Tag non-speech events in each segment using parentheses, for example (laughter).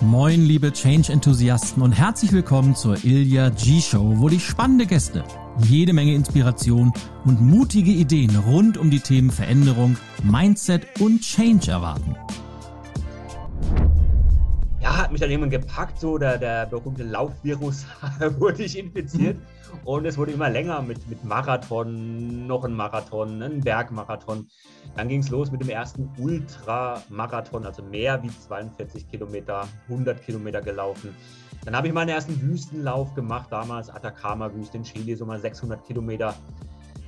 Moin, liebe Change-Enthusiasten und herzlich willkommen zur Ilya G-Show, wo dich spannende Gäste, jede Menge Inspiration und mutige Ideen rund um die Themen Veränderung, Mindset und Change erwarten. Mich dann jemand gepackt, so der, der berühmte Laufvirus (laughs) wurde ich infiziert. Und es wurde immer länger mit, mit Marathon, noch ein Marathon, ein Bergmarathon. Dann ging es los mit dem ersten Ultramarathon, also mehr wie 42 Kilometer, 100 Kilometer gelaufen. Dann habe ich meinen ersten Wüstenlauf gemacht, damals Atacama-Wüste in Chile, so mal 600 Kilometer.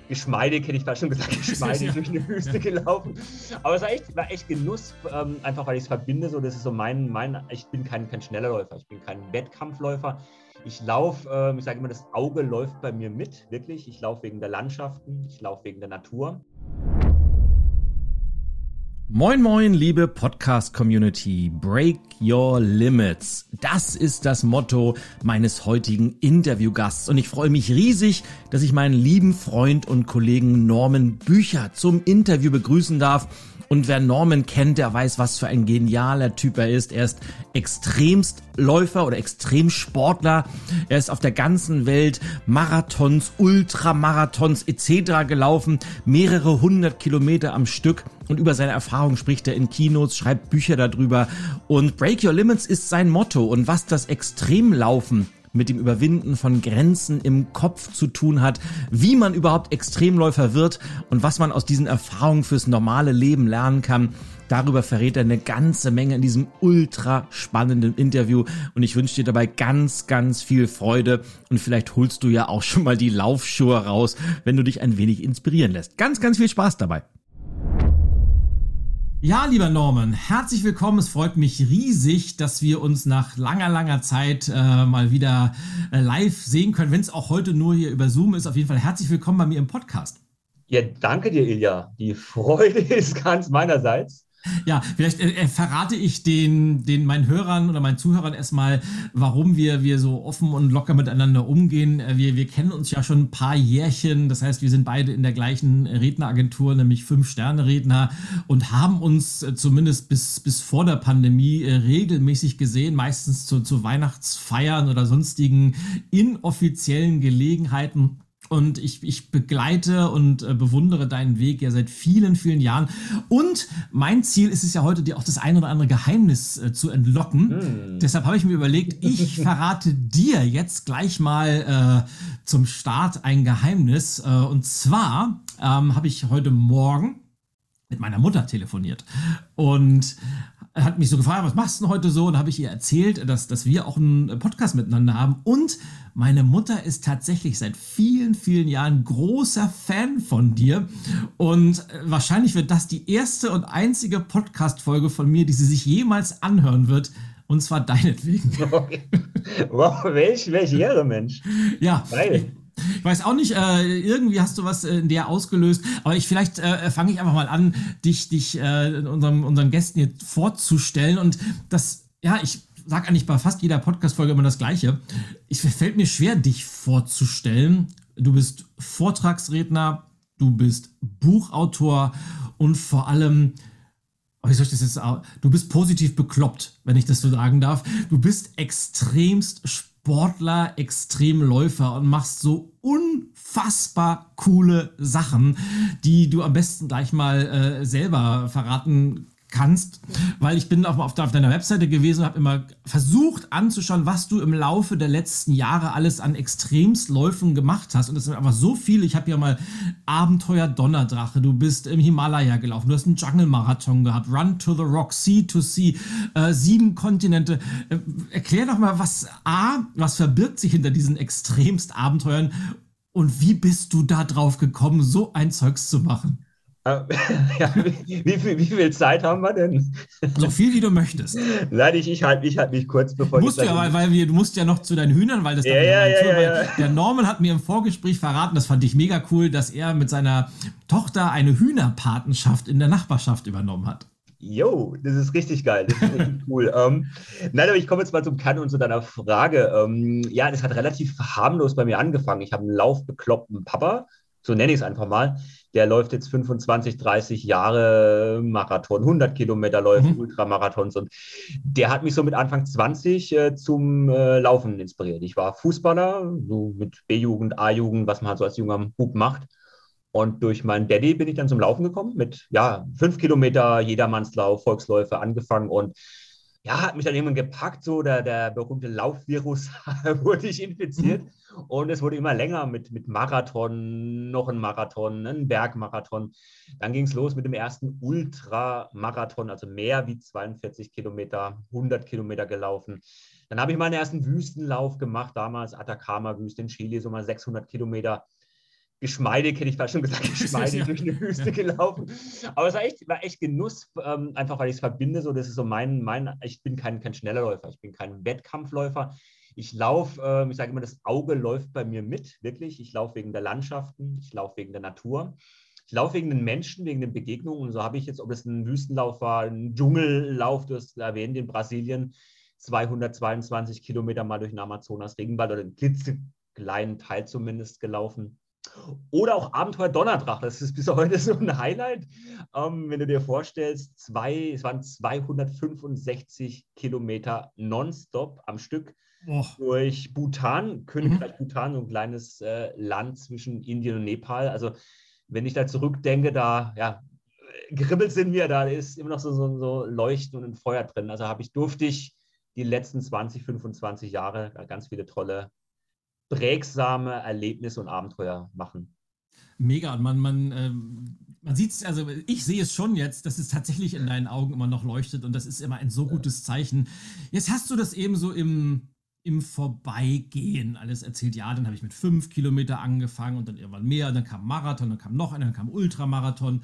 Geschmeidig, hätte ich fast schon gesagt, (laughs) geschmeidig durch eine Wüste gelaufen. Aber es war echt, war echt Genuss, ähm, einfach weil ich es verbinde. So, das ist so mein, mein, ich bin kein, kein schneller Läufer, ich bin kein Wettkampfläufer. Ich laufe, äh, ich sage immer, das Auge läuft bei mir mit, wirklich. Ich laufe wegen der Landschaften, ich laufe wegen der Natur. Moin, moin, liebe Podcast-Community. Break your limits. Das ist das Motto meines heutigen Interviewgasts. Und ich freue mich riesig, dass ich meinen lieben Freund und Kollegen Norman Bücher zum Interview begrüßen darf. Und wer Norman kennt, der weiß, was für ein genialer Typ er ist. Er ist Extremstläufer oder Extremsportler. Er ist auf der ganzen Welt Marathons, Ultramarathons etc. gelaufen, mehrere hundert Kilometer am Stück. Und über seine Erfahrungen spricht er in Kinos, schreibt Bücher darüber. Und Break Your Limits ist sein Motto. Und was das Extremlaufen mit dem Überwinden von Grenzen im Kopf zu tun hat, wie man überhaupt Extremläufer wird und was man aus diesen Erfahrungen fürs normale Leben lernen kann. Darüber verrät er eine ganze Menge in diesem ultra spannenden Interview und ich wünsche dir dabei ganz, ganz viel Freude und vielleicht holst du ja auch schon mal die Laufschuhe raus, wenn du dich ein wenig inspirieren lässt. Ganz, ganz viel Spaß dabei. Ja, lieber Norman, herzlich willkommen. Es freut mich riesig, dass wir uns nach langer, langer Zeit äh, mal wieder äh, live sehen können, wenn es auch heute nur hier über Zoom ist. Auf jeden Fall herzlich willkommen bei mir im Podcast. Ja, danke dir, Ilja. Die Freude (laughs) ist ganz meinerseits. Ja, vielleicht äh, äh, verrate ich den, den meinen Hörern oder meinen Zuhörern erstmal, warum wir, wir so offen und locker miteinander umgehen. Äh, wir, wir kennen uns ja schon ein paar Jährchen. Das heißt, wir sind beide in der gleichen Redneragentur, nämlich Fünf-Sterne-Redner und haben uns äh, zumindest bis, bis vor der Pandemie äh, regelmäßig gesehen, meistens zu, zu Weihnachtsfeiern oder sonstigen inoffiziellen Gelegenheiten und ich, ich begleite und äh, bewundere deinen Weg ja seit vielen, vielen Jahren. Und mein Ziel ist es ja heute, dir auch das ein oder andere Geheimnis äh, zu entlocken. Mm. Deshalb habe ich mir überlegt, ich (laughs) verrate dir jetzt gleich mal äh, zum Start ein Geheimnis. Äh, und zwar ähm, habe ich heute Morgen mit meiner Mutter telefoniert und hat mich so gefragt, was machst du denn heute so? Und habe ich ihr erzählt, dass, dass wir auch einen Podcast miteinander haben. Und meine Mutter ist tatsächlich seit vielen, vielen Jahren großer Fan von dir. Und äh, wahrscheinlich wird das die erste und einzige Podcast-Folge von mir, die sie sich jemals anhören wird. Und zwar deinetwegen. Okay. (laughs) Wow, welch, welch Ehre, Mensch. Ja. Geil. Ich weiß auch nicht, äh, irgendwie hast du was äh, in der ausgelöst, aber ich vielleicht äh, fange ich einfach mal an, dich, dich äh, unserem, unseren Gästen hier vorzustellen. Und das, ja, ich sage eigentlich bei fast jeder Podcast-Folge immer das Gleiche. Es fällt mir schwer, dich vorzustellen. Du bist Vortragsredner, du bist Buchautor und vor allem wie soll ich das jetzt? Du bist positiv bekloppt, wenn ich das so sagen darf. Du bist extremst spannend Sportler, Extremläufer und machst so unfassbar coole Sachen, die du am besten gleich mal äh, selber verraten kannst, weil ich bin auf, auf, deiner Webseite gewesen und habe immer versucht anzuschauen, was du im Laufe der letzten Jahre alles an Extremsläufen gemacht hast. Und es sind einfach so viele. Ich habe ja mal Abenteuer Donnerdrache, du bist im Himalaya gelaufen, du hast einen Jungle-Marathon gehabt, Run to the Rock, Sea to Sea, äh, sieben Kontinente. Äh, erklär doch mal, was A, was verbirgt sich hinter diesen Extremst-Abenteuern und wie bist du da drauf gekommen, so ein Zeugs zu machen? Äh, (laughs) ja, wie, wie, viel, wie, viel, Zeit haben wir denn? So viel wie du möchtest. Nein, ich, ich halte mich, halt mich kurz bevor musst ich. Du ja, weil, wir, du musst ja noch zu deinen Hühnern, weil das ja, ja, ja, Tour, ja, Der Norman hat mir im Vorgespräch verraten, das fand ich mega cool, dass er mit seiner Tochter eine Hühnerpatenschaft in der Nachbarschaft übernommen hat. Jo, das ist richtig geil. Das ist richtig cool. (laughs) Ähm, nein, aber ich komme jetzt mal zum Kern und zu deiner Frage. Ähm, ja, das hat relativ harmlos bei mir angefangen. Ich habe einen laufbekloppten Papa so nenne ich es einfach mal, der läuft jetzt 25, 30 Jahre Marathon, 100 Kilometer Läufe, mhm. Ultramarathons und der hat mich so mit Anfang 20 äh, zum äh, Laufen inspiriert. Ich war Fußballer, so mit B-Jugend, A-Jugend, was man halt so als junger Bub macht. Und durch meinen Daddy bin ich dann zum Laufen gekommen mit, ja, fünf Kilometer Jedermannslauf, Volksläufe angefangen und ja, hat mich dann irgendwann gepackt, so der, der berühmte Laufvirus (laughs) wurde ich infiziert mhm. und es wurde immer länger mit, mit Marathon, noch ein Marathon, ein Bergmarathon. Dann ging es los mit dem ersten Ultramarathon, also mehr wie 42 Kilometer, 100 Kilometer gelaufen. Dann habe ich meinen ersten Wüstenlauf gemacht, damals Atacama-Wüste in Chile, so mal 600 Kilometer geschmeidig, hätte ich fast schon gesagt, (laughs) geschmeidig durch eine Wüste gelaufen. Aber es war echt, war echt Genuss, ähm, einfach weil ich es verbinde. So, das ist so mein, mein, ich bin kein, kein schneller Läufer, ich bin kein Wettkampfläufer. Ich laufe, äh, ich sage immer, das Auge läuft bei mir mit, wirklich. Ich laufe wegen der Landschaften, ich laufe wegen der Natur. Ich laufe wegen den Menschen, wegen den Begegnungen. Und so habe ich jetzt, ob es ein Wüstenlauf war, ein Dschungellauf, du hast erwähnt, in Brasilien, 222 Kilometer mal durch den Amazonas-Regenwald oder einen klitzekleinen Teil zumindest gelaufen oder auch Abenteuer Donnerdrache, das ist bis heute (laughs) so ein Highlight. Ähm, wenn du dir vorstellst, zwei, es waren 265 Kilometer nonstop am Stück oh. durch Bhutan, Königreich mhm. Bhutan, so ein kleines äh, Land zwischen Indien und Nepal. Also wenn ich da zurückdenke, da ja, geribbelt sind wir, da ist immer noch so, so, so Leuchten und ein Feuer drin. Also habe ich, durfte ich die letzten 20, 25 Jahre ganz viele tolle prägsame Erlebnisse und Abenteuer machen. Mega. Und man, man, äh, man sieht es, also ich sehe es schon jetzt, dass es tatsächlich in deinen Augen immer noch leuchtet und das ist immer ein so gutes Zeichen. Jetzt hast du das eben so im, im Vorbeigehen alles erzählt. Ja, dann habe ich mit fünf Kilometer angefangen und dann irgendwann mehr, dann kam Marathon, dann kam noch einer, dann kam Ultramarathon.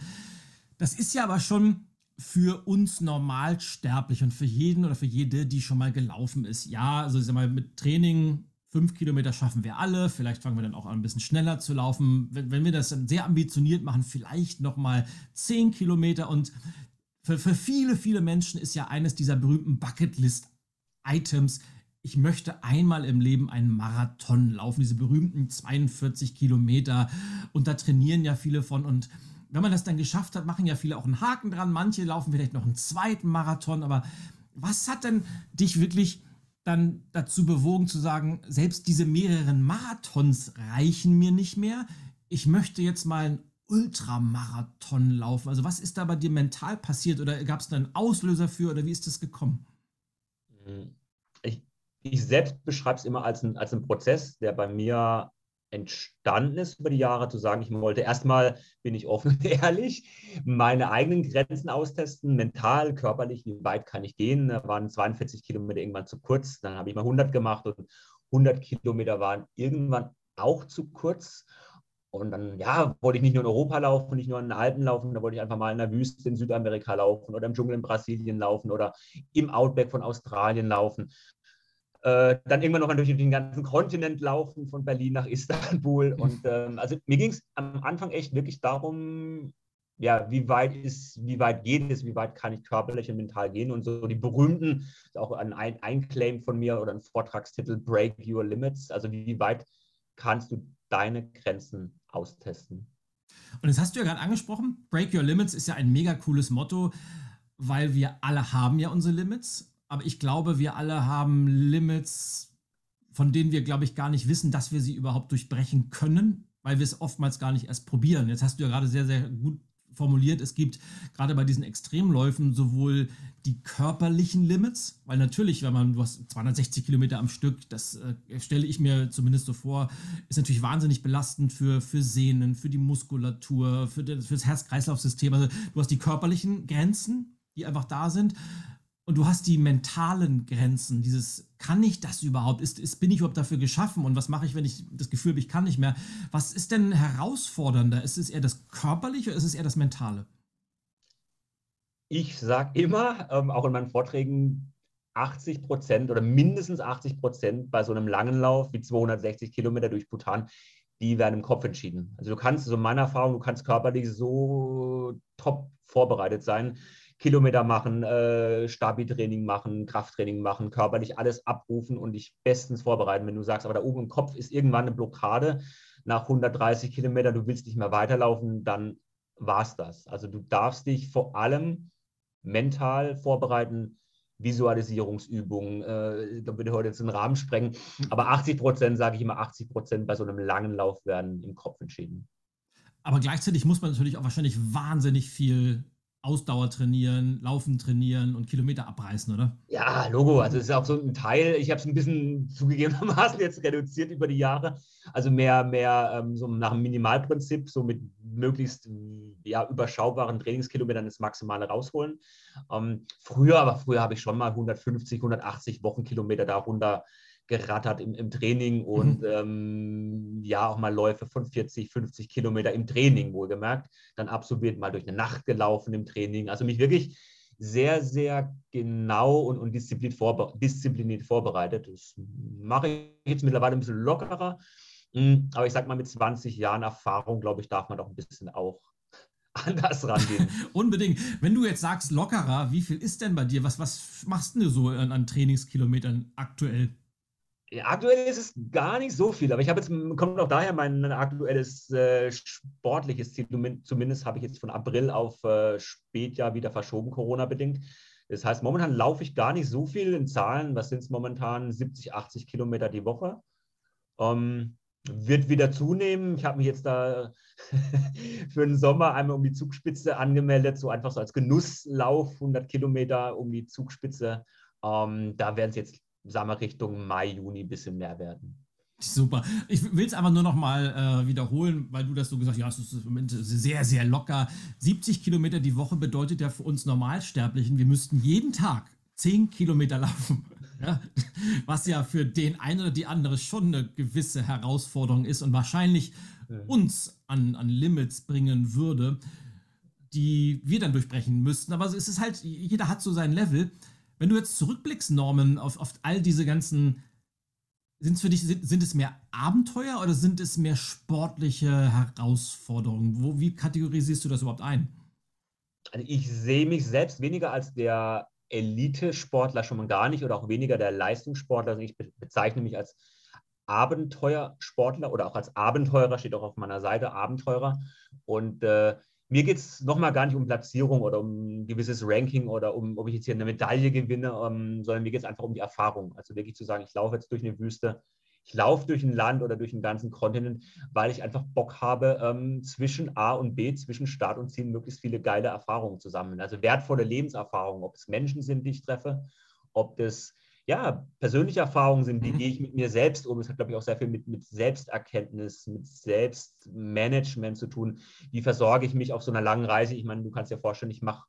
Das ist ja aber schon für uns normalsterblich und für jeden oder für jede, die schon mal gelaufen ist. Ja, also ich sag mal, mit Training Fünf Kilometer schaffen wir alle. Vielleicht fangen wir dann auch an, ein bisschen schneller zu laufen. Wenn, wenn wir das dann sehr ambitioniert machen, vielleicht nochmal zehn Kilometer. Und für, für viele, viele Menschen ist ja eines dieser berühmten Bucketlist-Items, ich möchte einmal im Leben einen Marathon laufen, diese berühmten 42 Kilometer. Und da trainieren ja viele von. Und wenn man das dann geschafft hat, machen ja viele auch einen Haken dran. Manche laufen vielleicht noch einen zweiten Marathon. Aber was hat denn dich wirklich dann dazu bewogen zu sagen, selbst diese mehreren Marathons reichen mir nicht mehr. Ich möchte jetzt mal einen Ultramarathon laufen. Also was ist da bei dir mental passiert oder gab es da einen Auslöser für oder wie ist das gekommen? Ich, ich selbst beschreibe es immer als, ein, als einen Prozess, der bei mir entstanden ist über die Jahre, zu sagen, ich wollte erstmal, bin ich offen und (laughs) ehrlich, meine eigenen Grenzen austesten, mental, körperlich, wie weit kann ich gehen. Da waren 42 Kilometer irgendwann zu kurz, dann habe ich mal 100 gemacht und 100 Kilometer waren irgendwann auch zu kurz. Und dann, ja, wollte ich nicht nur in Europa laufen, nicht nur in den Alpen laufen, da wollte ich einfach mal in der Wüste in Südamerika laufen oder im Dschungel in Brasilien laufen oder im Outback von Australien laufen. Äh, dann irgendwann noch durch den ganzen Kontinent laufen, von Berlin nach Istanbul. Und ähm, also mir ging es am Anfang echt wirklich darum, ja, wie weit ist, wie weit geht es, wie weit kann ich körperlich und mental gehen. Und so die berühmten, auch ein, ein Claim von mir oder ein Vortragstitel, Break Your Limits, also wie weit kannst du deine Grenzen austesten. Und das hast du ja gerade angesprochen, Break Your Limits ist ja ein mega cooles Motto, weil wir alle haben ja unsere Limits aber ich glaube, wir alle haben Limits, von denen wir, glaube ich, gar nicht wissen, dass wir sie überhaupt durchbrechen können, weil wir es oftmals gar nicht erst probieren. Jetzt hast du ja gerade sehr, sehr gut formuliert, es gibt gerade bei diesen Extremläufen sowohl die körperlichen Limits, weil natürlich, wenn man, hast 260 Kilometer am Stück, das äh, stelle ich mir zumindest so vor, ist natürlich wahnsinnig belastend für, für Sehnen, für die Muskulatur, für das, für das Herz-Kreislauf-System. Also du hast die körperlichen Grenzen, die einfach da sind. Und du hast die mentalen Grenzen, dieses, kann ich das überhaupt? Ist, ist, bin ich überhaupt dafür geschaffen? Und was mache ich, wenn ich das Gefühl habe, ich kann nicht mehr? Was ist denn herausfordernder? Ist es eher das Körperliche oder ist es eher das Mentale? Ich sage immer, ähm, auch in meinen Vorträgen, 80 Prozent oder mindestens 80 Prozent bei so einem langen Lauf wie 260 Kilometer durch Bhutan, die werden im Kopf entschieden. Also du kannst, so in meiner Erfahrung, du kannst körperlich so top vorbereitet sein Kilometer machen, äh, Stabi-Training machen, Krafttraining machen, körperlich alles abrufen und dich bestens vorbereiten. Wenn du sagst, aber da oben im Kopf ist irgendwann eine Blockade, nach 130 Kilometern, du willst nicht mehr weiterlaufen, dann war es das. Also du darfst dich vor allem mental vorbereiten, Visualisierungsübungen. Äh, da würde ich heute jetzt den Rahmen sprengen. Aber 80 Prozent, sage ich immer, 80 Prozent bei so einem langen Lauf werden im Kopf entschieden. Aber gleichzeitig muss man natürlich auch wahrscheinlich wahnsinnig viel Ausdauer trainieren, Laufen trainieren und Kilometer abreißen, oder? Ja, Logo. Also es ist auch so ein Teil. Ich habe es ein bisschen (laughs) zugegebenermaßen jetzt reduziert über die Jahre. Also mehr, mehr ähm, so nach dem Minimalprinzip, so mit möglichst ja, überschaubaren Trainingskilometern das Maximale rausholen. Ähm, früher, aber früher habe ich schon mal 150, 180 Wochenkilometer darunter gerattert im, im Training und mhm. ähm, ja, auch mal Läufe von 40, 50 Kilometer im Training, wohlgemerkt. Dann absolviert, mal durch eine Nacht gelaufen im Training. Also mich wirklich sehr, sehr genau und, und diszipliniert, vorbe diszipliniert vorbereitet. Das mache ich jetzt mittlerweile ein bisschen lockerer. Hm, aber ich sage mal, mit 20 Jahren Erfahrung, glaube ich, darf man doch ein bisschen auch (laughs) anders rangehen. (laughs) Unbedingt. Wenn du jetzt sagst lockerer, wie viel ist denn bei dir? Was, was machst du so an, an Trainingskilometern aktuell? Aktuell ist es gar nicht so viel, aber ich habe jetzt, kommt auch daher mein aktuelles äh, sportliches Ziel. Zumindest habe ich jetzt von April auf äh, Spätjahr wieder verschoben, Corona-bedingt. Das heißt, momentan laufe ich gar nicht so viel in Zahlen. Was sind es momentan? 70, 80 Kilometer die Woche. Ähm, wird wieder zunehmen. Ich habe mich jetzt da (laughs) für den Sommer einmal um die Zugspitze angemeldet, so einfach so als Genusslauf, 100 Kilometer um die Zugspitze. Ähm, da werden es jetzt sagen wir, Richtung Mai, Juni ein bisschen mehr werden. Super. Ich will es aber nur noch mal äh, wiederholen, weil du das so gesagt hast, ja, es ist im Moment sehr, sehr locker. 70 Kilometer die Woche bedeutet ja für uns Normalsterblichen, wir müssten jeden Tag 10 Kilometer laufen. (laughs) Ja? Was ja für den einen oder die andere schon eine gewisse Herausforderung ist und wahrscheinlich ja. uns an, an Limits bringen würde, die wir dann durchbrechen müssten. Aber es ist halt, jeder hat so sein Level. Wenn du jetzt zurückblickst, Norman, auf, auf all diese ganzen, sind es für dich, sind, sind es mehr Abenteuer oder sind es mehr sportliche Herausforderungen? Wo, wie kategorisierst du das überhaupt ein? Also ich sehe mich selbst weniger als der Elite-Sportler schon mal gar nicht oder auch weniger der Leistungssportler. Also ich bezeichne mich als Abenteuersportler oder auch als Abenteurer, steht auch auf meiner Seite, Abenteurer. Und äh, mir geht es nochmal gar nicht um Platzierung oder um ein gewisses Ranking oder um, ob ich jetzt hier eine Medaille gewinne, ähm, sondern mir geht es einfach um die Erfahrung. Also wirklich zu sagen, ich laufe jetzt durch eine Wüste, ich laufe durch ein Land oder durch einen ganzen Kontinent, weil ich einfach Bock habe, ähm, zwischen A und B, zwischen Start und Ziel möglichst viele geile Erfahrungen zu sammeln. Also wertvolle Lebenserfahrungen, ob es Menschen sind, die ich treffe, ob das ja, persönliche Erfahrungen sind, wie mhm. gehe ich mit mir selbst um. Es hat, glaube ich, auch sehr viel mit, mit Selbsterkenntnis, mit Selbstmanagement zu tun. Wie versorge ich mich auf so einer langen Reise? Ich meine, du kannst dir vorstellen, ich mache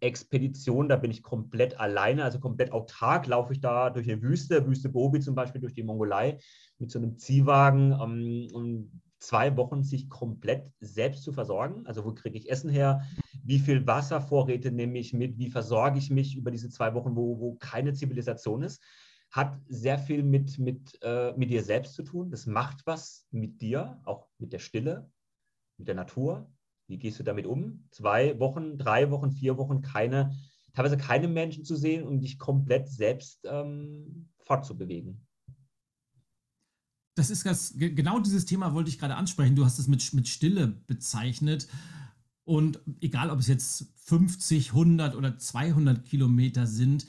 Expeditionen, da bin ich komplett alleine, also komplett autark, laufe ich da durch eine Wüste, Wüste Gobi zum Beispiel, durch die Mongolei mit so einem Ziehwagen ähm, und zwei Wochen sich komplett selbst zu versorgen. Also wo kriege ich Essen her? Wie viel Wasservorräte nehme ich mit? Wie versorge ich mich über diese zwei Wochen, wo, wo keine Zivilisation ist? Hat sehr viel mit, mit, äh, mit dir selbst zu tun. Das macht was mit dir, auch mit der Stille, mit der Natur. Wie gehst du damit um? Zwei Wochen, drei Wochen, vier Wochen, keine, teilweise keine Menschen zu sehen und dich komplett selbst ähm, fortzubewegen das ist das, genau dieses Thema wollte ich gerade ansprechen. Du hast es mit, mit Stille bezeichnet. Und egal, ob es jetzt 50, 100 oder 200 Kilometer sind,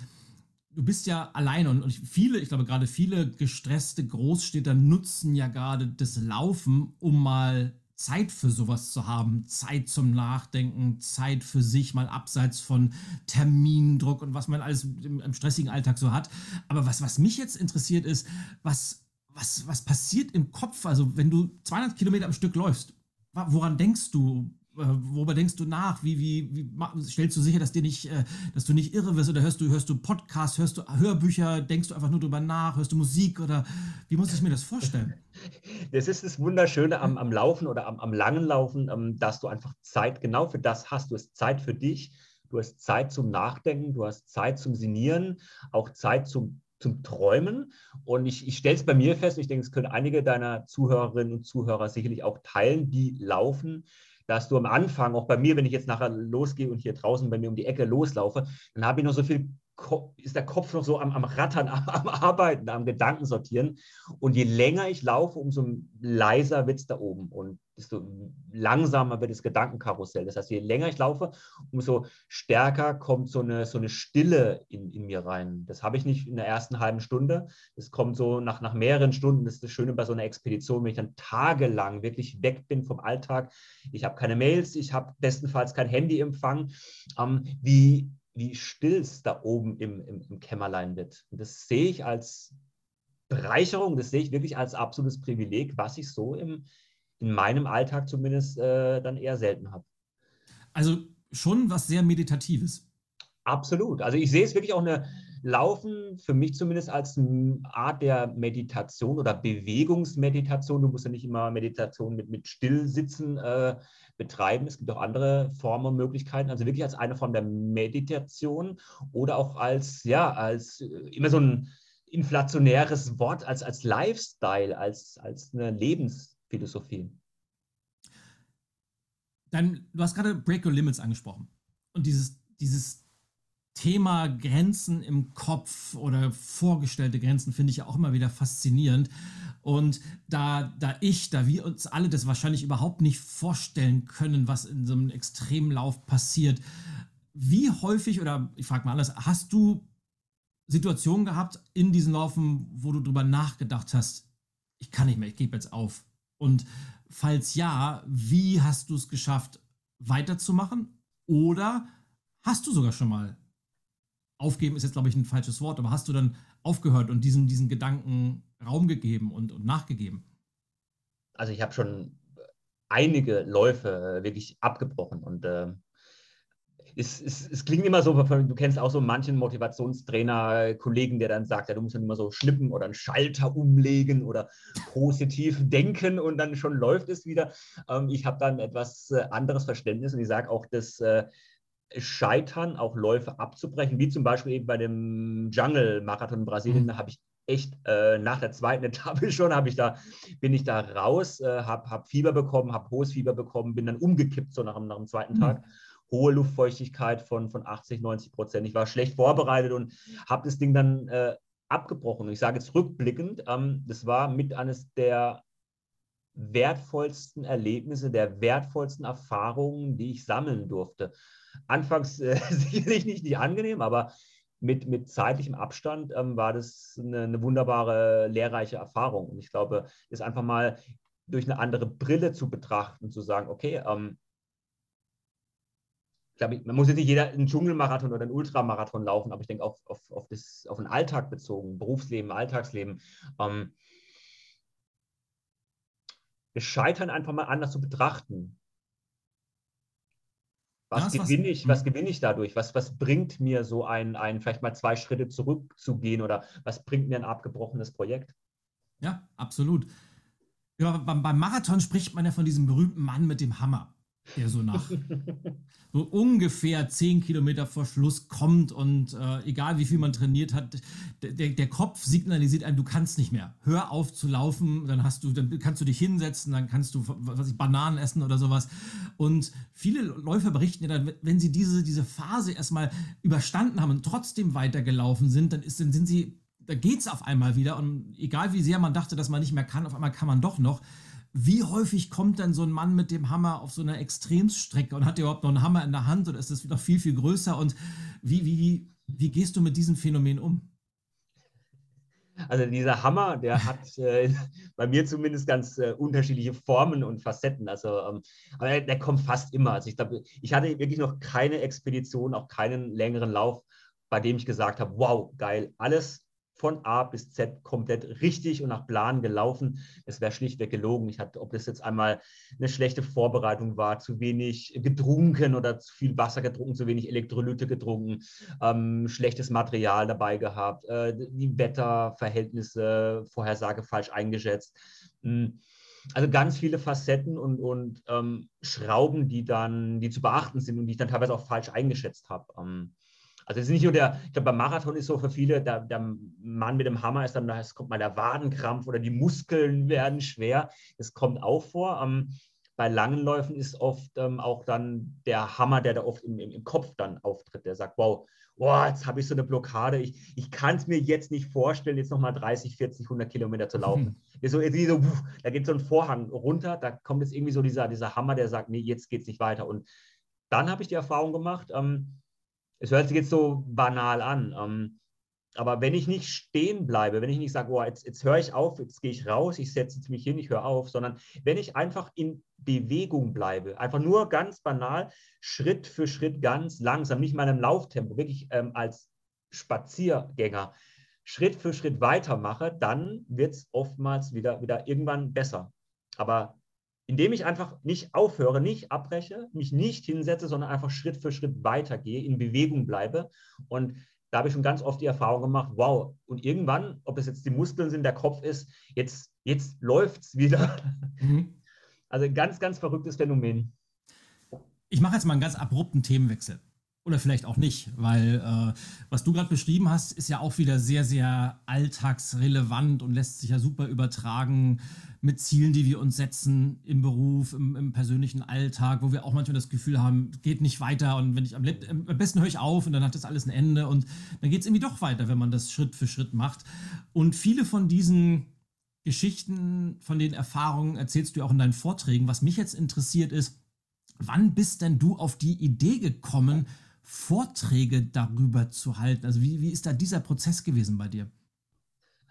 du bist ja alleine und, viele, ich glaube gerade viele gestresste Großstädter nutzen ja gerade das Laufen, um mal Zeit für sowas zu haben, Zeit zum Nachdenken, Zeit für sich, mal abseits von Termindruck und was man alles im, im stressigen Alltag so hat. Aber was, was mich jetzt interessiert ist, was was, was passiert im Kopf? Also, wenn du 200 Kilometer am Stück läufst, woran denkst du? Worüber denkst du nach? Wie, wie, wie stellst du sicher, dass, dir nicht, äh, dass du nicht irre wirst? Oder hörst du, hörst du Podcasts, hörst du Hörbücher, denkst du einfach nur drüber nach, hörst du Musik? Oder wie muss ich mir das vorstellen? (laughs) Das ist das Wunderschöne am, am Laufen oder am, am langen Laufen, ähm, dass du einfach Zeit genau für das hast. Du hast Zeit für dich, du hast Zeit zum Nachdenken, du hast Zeit zum Sinieren, auch Zeit zum zum Träumen. Und ich, ich stelle es bei mir fest, ich denke, es können einige deiner Zuhörerinnen und Zuhörer sicherlich auch teilen, die laufen, dass du am Anfang, auch bei mir, wenn ich jetzt nachher losgehe und hier draußen bei mir um die Ecke loslaufe, dann habe ich noch so viel ist der Kopf noch so am, am Rattern, (laughs) am, am, Arbeiten, am Gedanken sortieren. Und je länger ich laufe, umso leiser wird es da oben und desto langsamer wird das Gedankenkarussell. Das heißt, je länger ich laufe, umso stärker kommt so eine, so eine Stille in, in mir rein. Das habe ich nicht in der ersten halben Stunde. Das kommt so nach, nach mehreren Stunden. Das ist das Schöne bei so einer Expedition, wenn ich dann tagelang wirklich weg bin vom Alltag. Ich habe keine Mails, ich habe bestenfalls kein Handyempfang. Ähm, wie wie still es da oben im, im, im Kämmerlein wird. Und das sehe ich als Bereicherung, das sehe ich wirklich als absolutes Privileg, was ich so im, in meinem Alltag zumindest äh, dann eher selten habe. Also schon was sehr Meditatives. Absolut. Also ich sehe es wirklich auch eine Laufen für mich zumindest als Art der Meditation oder Bewegungsmeditation. Du musst ja nicht immer Meditation mit, mit Stillsitzen äh, betreiben. Es gibt auch andere Formen und Möglichkeiten. Also wirklich als eine Form der Meditation oder auch als, ja, als äh, immer so ein inflationäres Wort, als, als Lifestyle, als, als eine Lebensphilosophie. Dann, du hast gerade Break Your Limits angesprochen. Und dieses, dieses Thema Grenzen im Kopf oder vorgestellte Grenzen finde ich ja auch immer wieder faszinierend. Und da, da ich, da wir uns alle das wahrscheinlich überhaupt nicht vorstellen können, was in so einem Extremlauf passiert, wie häufig, oder ich frage mal anders, hast du Situationen gehabt in diesen Laufen, wo du darüber nachgedacht hast, ich kann nicht mehr, ich gebe jetzt auf? Und falls ja, wie hast du es geschafft, weiterzumachen? Oder hast du sogar schon mal aufgeben ist jetzt, glaube ich, ein falsches Wort, aber hast du dann aufgehört und diesen, diesen Gedanken Raum gegeben und, und nachgegeben? Also ich habe schon einige Läufe äh, wirklich abgebrochen und äh, es, es, es, klingt immer so, du kennst auch so manchen Motivationstrainer, Kollegen, der dann sagt, ja, du musst dann immer so schnippen oder einen Schalter umlegen oder positiv (laughs) denken und dann schon läuft es wieder. Ähm, ich habe dann etwas äh, anderes Verständnis und ich sage auch, dass äh, scheitern, auch Läufe abzubrechen, wie zum Beispiel eben bei dem Jungle-Marathon in Brasilien, mhm. da habe ich echt äh, nach der zweiten (laughs) Etappe schon habe ich da bin ich da raus, äh, habe hab Fieber bekommen, habe hohes Fieber bekommen, bin dann umgekippt so nach, nach dem zweiten mhm. Tag. Hohe Luftfeuchtigkeit von, von 80, 90 Prozent. Ich war schlecht vorbereitet und habe das Ding dann äh, abgebrochen. Und ich sage jetzt rückblickend, ähm, das war mit eines der wertvollsten Erlebnisse, der wertvollsten Erfahrungen, die ich sammeln durfte anfangs äh, (laughs) sicherlich nicht, nicht angenehm, aber mit, mit zeitlichem Abstand ähm, war das eine, eine, wunderbare, lehrreiche Erfahrung. Und ich glaube, das einfach mal durch eine andere Brille zu betrachten, zu sagen, okay, ähm, ich glaube, man muss jetzt nicht jeder einen Dschungelmarathon oder einen Ultramarathon laufen, aber ich denke auf, auf, auf, das, auf den Alltag bezogen, Berufsleben, Alltagsleben, ähm, Scheitern einfach mal anders zu betrachten. Was, ja, gewinne ich, was hm. gewinne ich dadurch? Was, was bringt mir so ein, ein, vielleicht mal zwei Schritte zurückzugehen oder was bringt mir ein abgebrochenes Projekt? Ja, absolut. Ja, beim, beim Marathon spricht man ja von diesem berühmten Mann mit dem Hammer der so nach (laughs) so ungefähr zehn Kilometer vor Schluss kommt und äh, egal wie viel man trainiert hat, der, der Kopf signalisiert einem, du kannst nicht mehr. Hör auf zu laufen, dann hast du, dann kannst du dich hinsetzen, dann kannst du was ich, Bananen essen oder sowas. Und viele Läufer berichten ja dann, wenn sie diese, diese Phase erstmal überstanden haben und trotzdem weitergelaufen sind, dann, ist, dann sind sie, da geht es auf einmal wieder. Und egal wie sehr man dachte, dass man nicht mehr kann, auf einmal kann man doch noch wie häufig kommt denn so ein Mann mit dem Hammer auf so einer Extremstrecke und hat überhaupt noch einen Hammer in der Hand oder ist das noch viel, viel größer? Und wie, wie, wie gehst du mit diesem Phänomen um? Also dieser Hammer, der hat (laughs) äh, bei mir zumindest ganz äh, unterschiedliche Formen und Facetten. Also, ähm, aber der, der, kommt fast immer. Also ich glaube, ich hatte wirklich noch keine Expedition, auch keinen längeren Lauf, bei dem ich gesagt habe, wow, geil, alles von A bis Z komplett richtig und nach Plan gelaufen. Es wäre schlichtweg gelogen. Ich hatte, ob das jetzt einmal eine schlechte Vorbereitung war, zu wenig getrunken oder zu viel Wasser getrunken, zu wenig Elektrolyte getrunken, ähm, schlechtes Material dabei gehabt, äh, die Wetterverhältnisse, Vorhersage falsch eingeschätzt. Mhm. Also ganz viele Facetten und, und ähm, Schrauben, die dann, die zu beachten sind und die ich dann teilweise auch falsch eingeschätzt habe. Ähm, also es ist nicht nur der, ich glaube, beim Marathon ist so für viele, der, der Mann mit dem Hammer ist dann, es kommt mal der Wadenkrampf oder die Muskeln werden schwer. Das kommt auch vor. Ähm, bei langen Läufen ist oft ähm, auch dann der Hammer, der da oft im, im, im Kopf dann auftritt, der sagt, wow, oh, jetzt habe ich so eine Blockade, ich, ich kann es mir jetzt nicht vorstellen, jetzt nochmal 30, 40, 100 Kilometer zu laufen. (laughs) Mhm. So, so, da geht so ein Vorhang runter, da kommt jetzt irgendwie so dieser, dieser Hammer, der sagt, nee, jetzt geht es nicht weiter. Und dann habe ich die Erfahrung gemacht, ähm, es hört sich jetzt so banal an, ähm, aber wenn ich nicht stehen bleibe, wenn ich nicht sage, oh, jetzt, jetzt höre ich auf, jetzt gehe ich raus, ich setze mich hin, ich höre auf, sondern wenn ich einfach in Bewegung bleibe, einfach nur ganz banal, Schritt für Schritt ganz langsam, nicht mal im Lauftempo, wirklich ähm, als Spaziergänger, Schritt für Schritt weitermache, dann wird es oftmals wieder, wieder irgendwann besser. Aber indem ich einfach nicht aufhöre, nicht abbreche, mich nicht hinsetze, sondern einfach Schritt für Schritt weitergehe, in Bewegung bleibe und da habe ich schon ganz oft die Erfahrung gemacht, wow, und irgendwann, ob es jetzt die Muskeln sind, der Kopf ist, jetzt, jetzt läuft es wieder. Mhm. Also ganz, ganz verrücktes Phänomen. Ich mache jetzt mal einen ganz abrupten Themenwechsel. Oder vielleicht auch nicht, weil äh, was du gerade beschrieben hast, ist ja auch wieder sehr, sehr alltagsrelevant und lässt sich ja super übertragen mit Zielen, die wir uns setzen im Beruf, im, im persönlichen Alltag, wo wir auch manchmal das Gefühl haben, geht nicht weiter und wenn ich am, am besten höre ich auf und dann hat das alles ein Ende und dann geht es irgendwie doch weiter, wenn man das Schritt für Schritt macht. Und viele von diesen Geschichten, von den Erfahrungen erzählst du auch in deinen Vorträgen. Was mich jetzt interessiert ist, wann bist denn du auf die Idee gekommen, Vorträge darüber zu halten? Also wie, wie ist da dieser Prozess gewesen bei dir?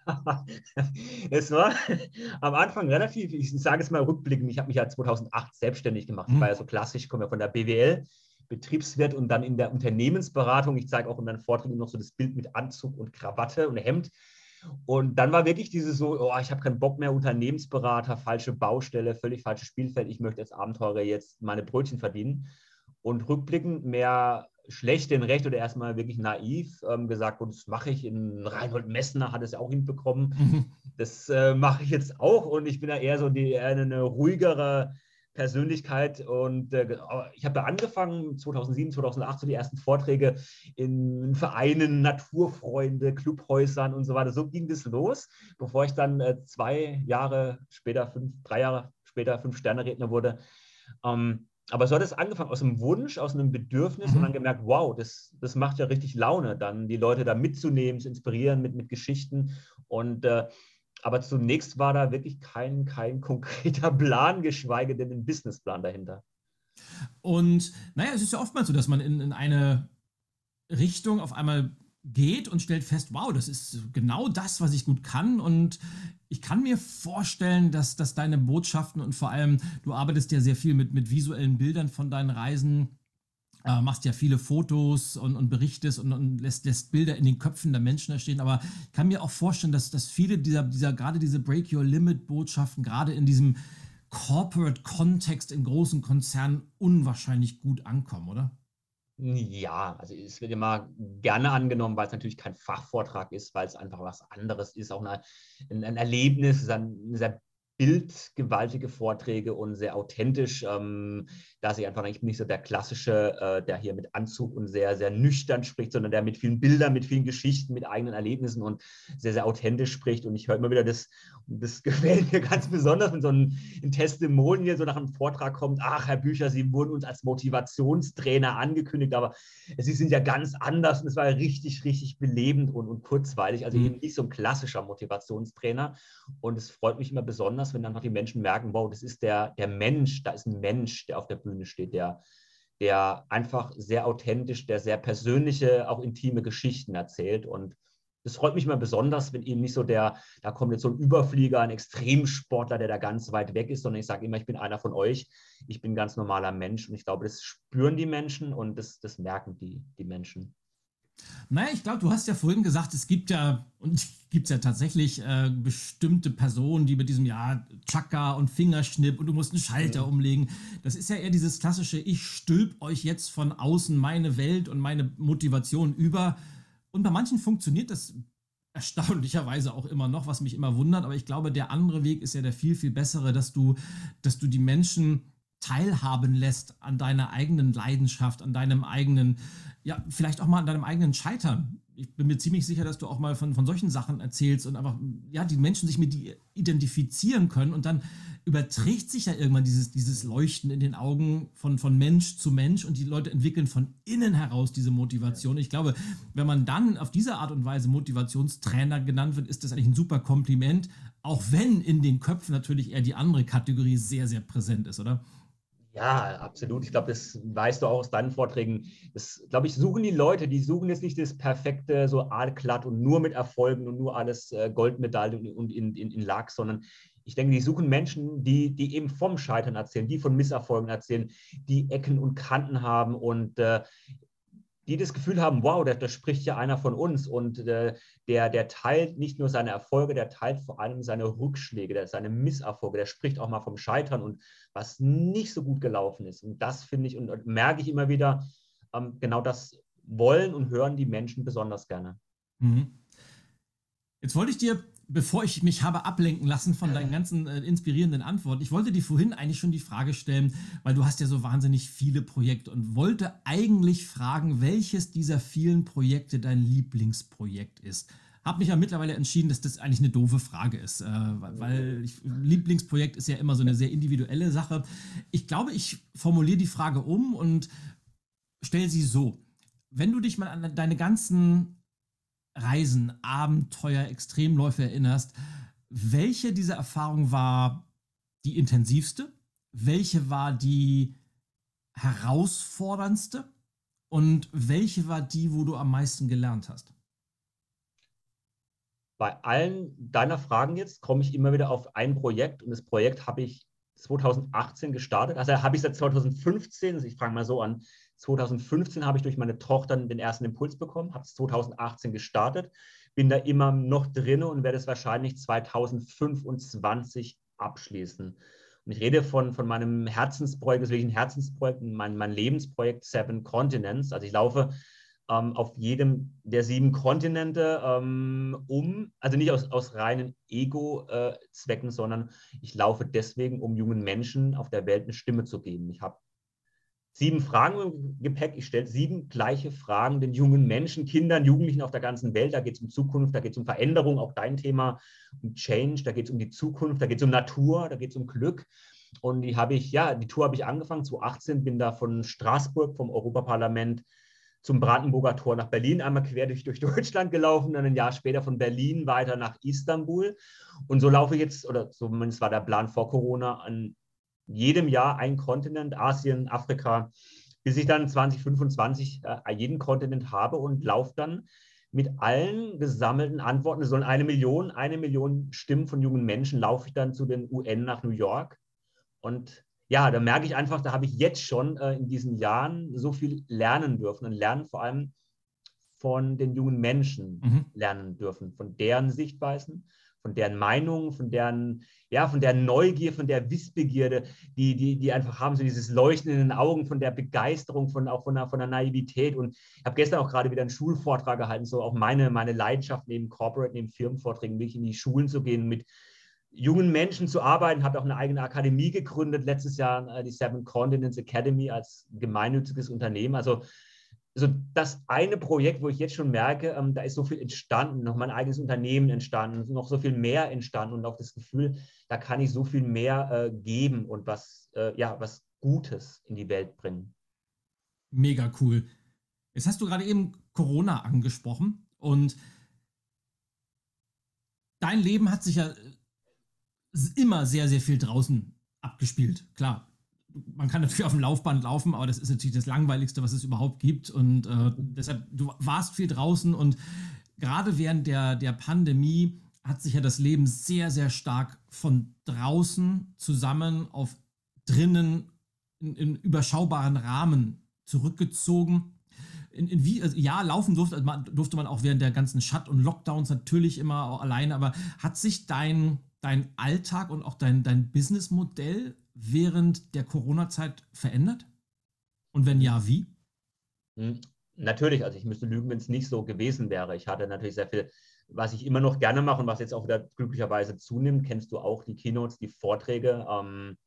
(laughs) es war am Anfang relativ, ich sage es mal rückblickend, ich habe mich ja 2008 selbstständig gemacht. Ich war ja so klassisch, ich komme ja von der BWL, Betriebswirt und dann in der Unternehmensberatung. Ich zeige auch in meinen Vorträgen noch so das Bild mit Anzug und Krawatte und Hemd. Und dann war wirklich dieses so, oh, ich habe keinen Bock mehr, Unternehmensberater, falsche Baustelle, völlig falsches Spielfeld, ich möchte als Abenteurer jetzt meine Brötchen verdienen. Und rückblickend mehr schlecht denn recht oder erstmal wirklich naiv ähm, gesagt, und das mache ich. In Reinhold Messner hat es ja auch hinbekommen. (laughs) Das äh, mache ich jetzt auch und ich bin ja eher so die, eher eine ruhigere Persönlichkeit und äh, ich habe da angefangen 2007, 2008 so die ersten Vorträge in Vereinen, Naturfreunde, Clubhäusern und so weiter. So ging das los, bevor ich dann äh, zwei Jahre später, fünf, drei Jahre später fünf Sterne Redner wurde. Ähm, aber so hat es angefangen aus einem Wunsch, aus einem Bedürfnis mhm. und dann gemerkt, wow, das, das macht ja richtig Laune, dann die Leute da mitzunehmen, zu inspirieren mit, mit Geschichten. Und äh, aber zunächst war da wirklich kein, kein (laughs) konkreter Plan, geschweige denn ein Businessplan dahinter. Und naja, es ist ja oftmals so, dass man in, in eine Richtung auf einmal geht und stellt fest, wow, das ist genau das, was ich gut kann. Und ich kann mir vorstellen, dass, dass deine Botschaften und vor allem, du arbeitest ja sehr viel mit, mit visuellen Bildern von deinen Reisen, äh, machst ja viele Fotos und, und berichtest und, und lässt, lässt, Bilder in den Köpfen der Menschen entstehen. Aber ich kann mir auch vorstellen, dass, dass viele dieser, dieser gerade diese Break Your Limit Botschaften, gerade in diesem Corporate-Kontext in großen Konzernen unwahrscheinlich gut ankommen, oder? Ja, also es wird immer gerne angenommen, weil es natürlich kein Fachvortrag ist, weil es einfach was anderes ist, auch eine, ein, Erlebnis, ein sehr bildgewaltige Vorträge und sehr authentisch, ähm, dass ich einfach, ich bin nicht so der klassische, äh, der hier mit Anzug und sehr, sehr nüchtern spricht, sondern der mit vielen Bildern, mit vielen Geschichten, mit eigenen Erlebnissen und sehr, sehr authentisch spricht. Und ich höre immer wieder das, das (laughs) gefällt mir ganz besonders, wenn so ein, ein Testimonial so nach einem Vortrag kommt, ach, Herr Bücher, Sie wurden uns als Motivationstrainer angekündigt, aber Sie sind ja ganz anders und es war ja richtig, richtig belebend und, und kurzweilig. Also mhm. eben nicht so ein klassischer Motivationstrainer. Und es freut mich immer besonders, besonders, wenn einfach die Menschen merken, wow, das ist der, der Mensch, da ist ein Mensch, der auf der Bühne steht, der, der einfach sehr authentisch, der sehr persönliche, auch intime Geschichten erzählt. Und das freut mich immer besonders, wenn eben nicht so der, da kommt jetzt so ein Überflieger, ein Extremsportler, der da ganz weit weg ist, sondern ich sage immer, ich bin einer von euch, ich bin ein ganz normaler Mensch. Und ich glaube, das spüren die Menschen und das, das merken die, die Menschen. Naja, ich glaube, du hast ja vorhin gesagt, es gibt ja, und gibt es ja tatsächlich äh, bestimmte Personen, die mit diesem, ja, Chaka und Fingerschnipp und du musst einen Schalter mhm. umlegen. Das ist ja eher dieses klassische, ich stülp euch jetzt von außen meine Welt und meine Motivation über. Und bei manchen funktioniert das erstaunlicherweise auch immer noch, was mich immer wundert. Aber ich glaube, der andere Weg ist ja der viel, viel bessere, dass du, dass du die Menschen teilhaben lässt an deiner eigenen Leidenschaft, an deinem eigenen ja, vielleicht auch mal an deinem eigenen Scheitern. ich bin mir ziemlich sicher, dass du auch mal von, von solchen Sachen erzählst und einfach, ja, die Menschen sich mit die identifizieren können und dann überträgt sich ja irgendwann dieses, dieses Leuchten in den Augen von, von Mensch zu Mensch und die Leute entwickeln von innen heraus diese Motivation. Ich glaube, wenn man dann auf diese Art und Weise Motivationstrainer genannt wird, ist das eigentlich ein super Kompliment, auch wenn in den Köpfen natürlich eher die andere Kategorie sehr, sehr präsent ist, oder? Ja, absolut. Ich glaube, das weißt du auch aus deinen Vorträgen. Das, glaube ich, suchen die Leute, die suchen jetzt nicht das perfekte, so aalglatt und nur mit Erfolgen und nur alles äh, Goldmedaille und, in, in, in Lack, sondern ich denke, die suchen Menschen, die, die eben vom Scheitern erzählen, die von Misserfolgen erzählen, die Ecken und Kanten haben und äh, die das Gefühl haben, wow, da, da spricht ja einer von uns und äh, der, der teilt nicht nur seine Erfolge, der teilt vor allem seine Rückschläge, der, seine Misserfolge, der spricht auch mal vom Scheitern und was nicht so gut gelaufen ist. Und das finde ich und, und, merke ich immer wieder, ähm, genau das wollen und hören die Menschen besonders gerne. Mhm. Jetzt wollte ich dir bevor ich mich habe ablenken lassen von deinen ganzen äh, inspirierenden Antworten, ich wollte dir vorhin eigentlich schon die Frage stellen, weil du hast ja so wahnsinnig viele Projekte und wollte eigentlich fragen, welches dieser vielen Projekte dein Lieblingsprojekt ist. Habe mich ja mittlerweile entschieden, dass das eigentlich eine doofe Frage ist, äh, weil ich, Lieblingsprojekt ist ja immer so eine sehr individuelle Sache. Ich glaube, ich formuliere die Frage um und stelle sie so. Wenn du dich mal an deine ganzen Reisen, Abenteuer, Extremläufe erinnerst, welche dieser Erfahrungen war die intensivste? Welche war die herausforderndste? Und welche war die, wo du am meisten gelernt hast? Bei allen deiner Fragen jetzt komme ich immer wieder auf ein Projekt und das Projekt habe ich 2018 gestartet. Also habe ich seit 2015, also ich fange mal so an, 2015 habe ich durch meine Tochter den ersten Impuls bekommen, habe es 2018 gestartet, bin da immer noch drin und werde es wahrscheinlich 2025 abschließen. Und ich rede von, von meinem Herzensprojekt, das ist wirklich ein Herzensprojekt, mein, mein Lebensprojekt Seven Continents. Also ich laufe ähm, auf jedem der sieben Kontinente ähm, um, also nicht aus, aus reinen Ego-Zwecken, äh, sondern ich laufe deswegen, um jungen Menschen auf der Welt eine Stimme zu geben. Ich habe sieben Fragen im Gepäck. Ich stelle sieben gleiche Fragen den jungen Menschen, Kindern, Jugendlichen auf der ganzen Welt. Da geht es um Zukunft, da geht es um Veränderung, auch dein Thema, um Change, da geht es um die Zukunft, da geht es um Natur, da geht es um Glück. Und die habe ich, ja, die Tour habe ich angefangen 2018, bin da von Straßburg vom Europaparlament zum Brandenburger Tor nach Berlin, einmal quer durch, durch Deutschland gelaufen, dann ein Jahr später von Berlin weiter nach Istanbul. Und so laufe ich jetzt, oder zumindest war der Plan vor Corona, an jedem Jahr ein Kontinent, Asien, Afrika, bis ich dann 2025 äh, jeden Kontinent habe und laufe dann mit allen gesammelten Antworten, es sollen eine Million, eine Million Stimmen von jungen Menschen, laufe ich dann zu den UN nach New York. Und ja, da merke ich einfach, da habe ich jetzt schon äh, in diesen Jahren so viel lernen dürfen und lernen vor allem von den jungen Menschen mhm. lernen dürfen, von deren Sichtweisen, von deren Meinungen, von deren, ja, von der Neugier, von der Wissbegierde, die, die, die einfach haben, so dieses Leuchten in den Augen, von der Begeisterung, von auch von der, von der Naivität. Und ich habe gestern auch gerade wieder einen Schulvortrag gehalten, so auch meine, meine Leidenschaft neben Corporate, neben Firmenvorträgen, wirklich in die Schulen zu gehen, mit jungen Menschen zu arbeiten, habe auch eine eigene Akademie gegründet, letztes Jahr äh, die Seven Continents Academy als gemeinnütziges Unternehmen. Also so das eine Projekt, wo ich jetzt schon merke, ähm, da ist so viel entstanden, noch mein eigenes Unternehmen entstanden, noch so viel mehr entstanden und auch das Gefühl, da kann ich so viel mehr äh, geben und was, äh, ja, was Gutes in die Welt bringen. Mega cool. Jetzt hast du gerade eben Corona angesprochen und dein Leben hat sich ja immer sehr, sehr viel draußen abgespielt. Klar, man kann natürlich auf dem Laufband laufen, aber das ist natürlich das Langweiligste, was es überhaupt gibt. Und äh, deshalb, du warst viel draußen und gerade während der, der Pandemie hat sich ja das Leben sehr, sehr stark von draußen zusammen auf drinnen in, in überschaubaren Rahmen zurückgezogen. In, in wie, also ja, laufen durfte, also man, durfte man auch während der ganzen Shut- und Lockdowns natürlich immer alleine, aber hat sich dein, dein Alltag und auch dein, dein Businessmodell während der Corona-Zeit verändert? Und wenn ja, wie? Hm, natürlich, also ich müsste lügen, wenn es nicht so gewesen wäre. Ich hatte natürlich sehr viel, was ich immer noch gerne mache und was jetzt auch wieder glücklicherweise zunimmt, kennst du auch die Keynotes, die Vorträge. Ähm,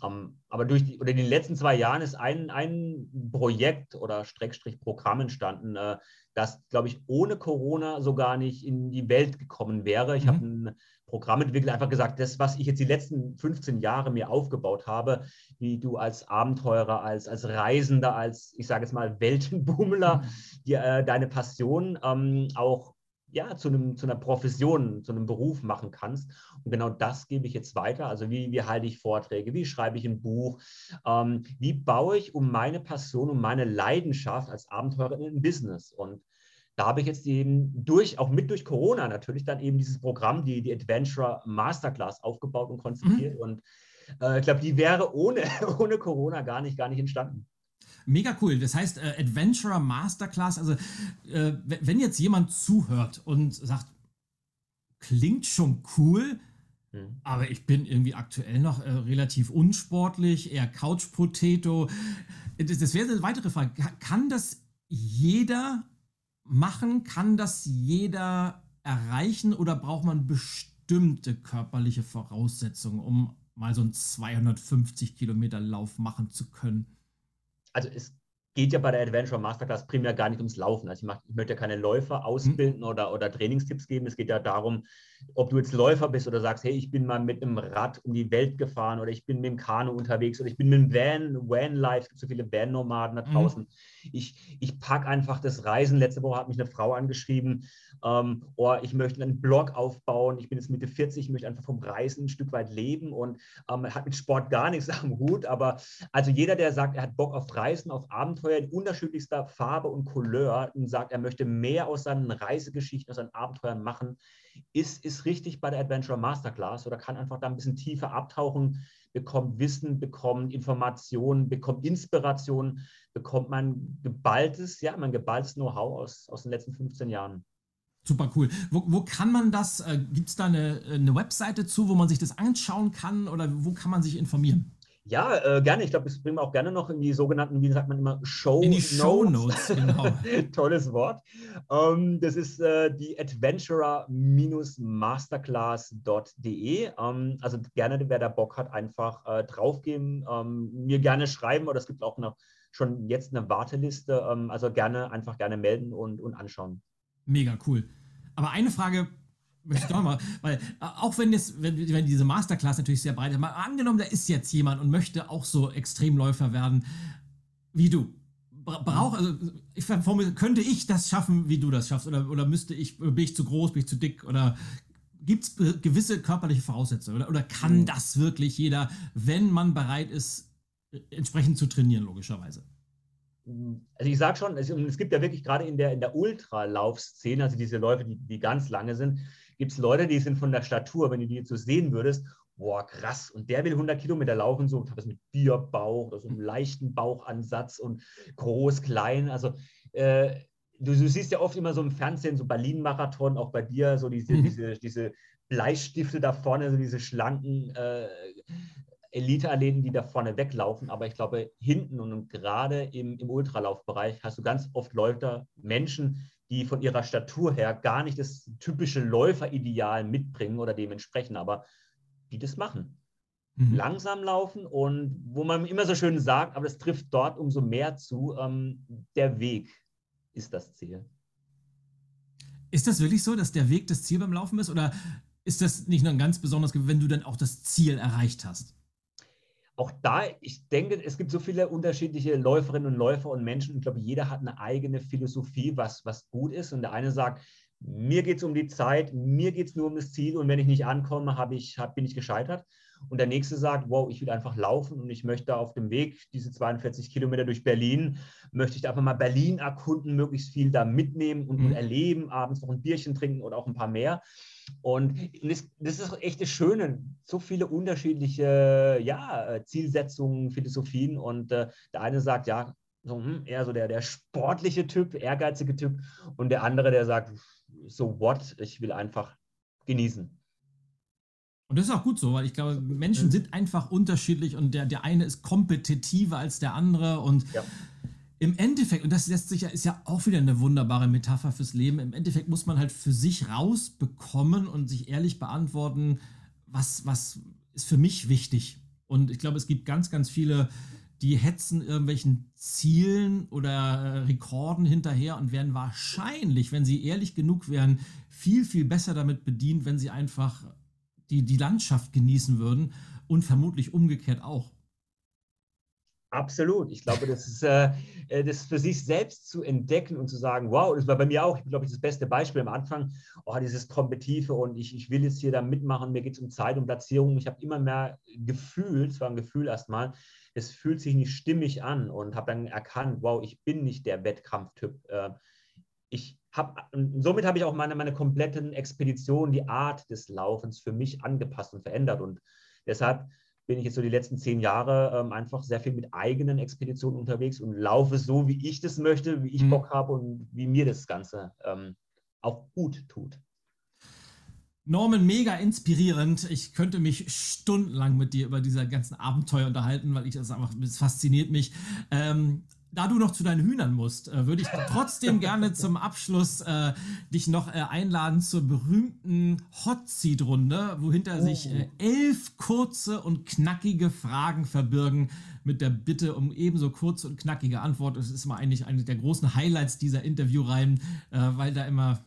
aber durch die, oder in den letzten zwei Jahren ist ein, ein Projekt oder Streckstrich Programm entstanden, äh, das, glaube ich, ohne Corona so gar nicht in die Welt gekommen wäre. Ich mhm. habe ein Programm entwickelt, einfach gesagt, das, was ich jetzt die letzten 15 Jahre mir aufgebaut habe, wie du als Abenteurer, als, als Reisender, als, ich sage es mal, (laughs) Weltenbummler, mhm. die, äh, deine Passion ähm, auch ja, zu, einem, zu einer Profession, zu einem Beruf machen kannst. Und genau das gebe ich jetzt weiter. Also wie, wie halte ich Vorträge, wie schreibe ich ein Buch, ähm, wie baue ich um meine Passion, um meine Leidenschaft als Abenteurer in ein Business. Und da habe ich jetzt eben durch, auch mit durch Corona natürlich, dann eben dieses Programm, die, die Adventure Masterclass aufgebaut und konzipiert. Mhm. Und äh, ich glaube, die wäre ohne, (laughs) ohne Corona gar nicht, gar nicht entstanden. Mega cool. Das heißt, äh, Adventurer Masterclass, also äh, wenn jetzt jemand zuhört und sagt, klingt schon cool, mhm. aber ich bin irgendwie aktuell noch äh, relativ unsportlich, eher Couch Potato. Das, das wäre eine weitere Frage. Kann das jeder machen? Kann das jeder erreichen oder braucht man bestimmte körperliche Voraussetzungen, um mal so einen 250 Kilometer Lauf machen zu können? Also es geht ja bei der Adventure Masterclass primär gar nicht ums Laufen. Also ich, mach, ich möchte ja keine Läufer ausbilden mhm. oder, oder Trainingstipps geben. Es geht ja darum, ob du jetzt Läufer bist oder sagst, hey, ich bin mal mit einem Rad um die Welt gefahren oder ich bin mit dem Kanu unterwegs oder ich bin mit dem Van, Van Life, es gibt so viele Van-Nomaden da mhm. draußen. Mhm. Ich, ich packe einfach das Reisen. Letzte Woche hat mich eine Frau angeschrieben, ähm, oh, ich möchte einen Blog aufbauen, ich bin jetzt Mitte 40, ich möchte einfach vom Reisen ein Stück weit leben und ähm, hat mit Sport gar nichts (laughs) am Hut, aber also jeder, der sagt, er hat Bock auf Reisen, auf Abenteuer in unterschiedlichster Farbe und Couleur und sagt, er möchte mehr aus seinen Reisegeschichten, aus seinen Abenteuern machen, ist, ist richtig bei der Adventure Masterclass oder kann einfach da ein bisschen tiefer abtauchen, bekommt Wissen, bekommt Informationen, bekommt Inspiration, bekommt man geballtes, ja, mein geballtes Know-how aus, aus den letzten 15 Jahren. Super cool. Wo, wo kann man das, äh, gibt es da eine, eine Webseite zu, wo man sich das anschauen kann oder wo kann man sich informieren? Ja, äh, gerne. Ich glaube, das bringen wir auch gerne noch in die sogenannten, wie sagt man immer, Show In die Show (laughs) Notes, genau. Tolles Wort. Ähm, das ist äh, die adventurer-masterclass.de. Ähm, also gerne, wer da Bock hat, einfach äh, draufgehen, ähm, mir gerne schreiben oder es gibt auch noch schon jetzt eine Warteliste. Ähm, also gerne, einfach gerne melden und, und anschauen. Mega cool. Aber eine Frage möchte ich doch mal, weil äh, auch wenn, das, wenn, wenn diese Masterclass natürlich sehr breit ist, mal angenommen, da ist jetzt jemand und möchte auch so Extremläufer werden wie du. Brauch, also ich könnte ich das schaffen, wie du das schaffst? Oder, oder müsste ich, bin ich zu groß, bin ich zu dick? Oder gibt es gewisse körperliche Voraussetzungen? Oder, oder kann mhm. das wirklich jeder, wenn man bereit ist, entsprechend zu trainieren, logischerweise? also ich sage schon, es, es, gibt ja wirklich gerade in der, in der Ultralaufszene, also diese Läufe, die, die ganz lange sind, gibt es Leute, die sind von der Statur, wenn du die jetzt so sehen würdest, boah, krass, und der will 100 Kilometer laufen, so was mit Bierbauch oder so einem leichten Bauchansatz und groß, klein, also äh, du, du, siehst ja oft immer so im Fernsehen, so Berlin-Marathon, auch bei dir, so diese, mhm. diese, diese Bleistifte da vorne, so diese schlanken äh, Elite-Athleten, die da vorne weglaufen, aber ich glaube, hinten und gerade im, im Ultralaufbereich hast du ganz oft Leute, Menschen, die von ihrer Statur her gar nicht das typische Läuferideal mitbringen oder dementsprechend, aber die das machen. Mhm. Langsam laufen und wo man immer so schön sagt, aber das trifft dort umso mehr zu, ähm, der Weg ist das Ziel. Ist das wirklich so, dass der Weg das Ziel beim Laufen ist oder ist das nicht nur ein ganz besonderes, wenn du dann auch das Ziel erreicht hast? Auch da, ich denke, es gibt so viele unterschiedliche Läuferinnen und Läufer und Menschen. Ich glaube, jeder hat eine eigene Philosophie, was, was gut ist. Und der eine sagt, mir geht es um die Zeit, mir geht es nur um das Ziel und wenn ich nicht ankomme, hab ich, hab, bin ich gescheitert. Und der nächste sagt, wow, ich will einfach laufen und ich möchte auf dem Weg, diese 42 Kilometer durch Berlin, möchte ich einfach mal Berlin erkunden, möglichst viel da mitnehmen und, mhm. und erleben, abends noch ein Bierchen trinken oder auch ein paar mehr. Und das, das ist echt das Schöne, so viele unterschiedliche ja, äh, Zielsetzungen, Philosophien. Und äh, der eine sagt, ja, so, hm, eher so der, der sportliche Typ, ehrgeizige Typ. Und der andere, der sagt, so what, ich will einfach genießen. Und das ist auch gut so, weil ich glaube, Menschen sind einfach unterschiedlich und der, der eine ist kompetitiver als der andere und ja im Endeffekt, und das lässt sich ja, ist ja auch wieder eine wunderbare Metapher fürs Leben, im Endeffekt muss man halt für sich rausbekommen und sich ehrlich beantworten, was, was ist für mich wichtig. Und ich glaube, es gibt ganz, ganz viele, die hetzen irgendwelchen Zielen oder äh, Rekorden hinterher und werden wahrscheinlich, wenn sie ehrlich genug wären, viel, viel besser damit bedient, wenn sie einfach die, die Landschaft genießen würden und vermutlich umgekehrt auch. Absolut. Ich glaube, das ist äh, äh, das für sich selbst zu entdecken und zu sagen, wow, das war bei mir auch, ich glaube, ich das beste Beispiel am Anfang, oh, dieses Trompetive und ich, ich will jetzt hier da mitmachen, mir geht es um Zeit und Platzierung. Ich habe immer mehr Gefühl, es war ein Gefühl erstmal, es fühlt sich nicht stimmig an und habe dann erkannt, wow, ich bin nicht der Wettkampftyp. Äh, ich habe, somit habe ich auch meine, meine kompletten Expeditionen, die Art des Laufens für mich angepasst und verändert und deshalb bin ich jetzt so die letzten zehn Jahre ähm, einfach sehr viel mit eigenen Expeditionen unterwegs und laufe so, wie ich das möchte, wie ich mhm. Bock habe und wie mir das Ganze ähm, auch gut tut. Norman, mega inspirierend. Ich könnte mich stundenlang mit dir über diese ganzen Abenteuer unterhalten, weil ich das einfach, das fasziniert mich. Ähm, da du noch zu deinen Hühnern musst, äh, würde ich trotzdem (laughs) gerne zum Abschluss äh, dich noch äh, einladen zur berühmten Hot Seat Runde, wohinter oh. sich äh, elf kurze und knackige Fragen verbirgen, mit der Bitte um ebenso kurze und knackige Antwort. Das ist mal eigentlich eine der großen Highlights dieser Interviewreihen, äh, weil da immer,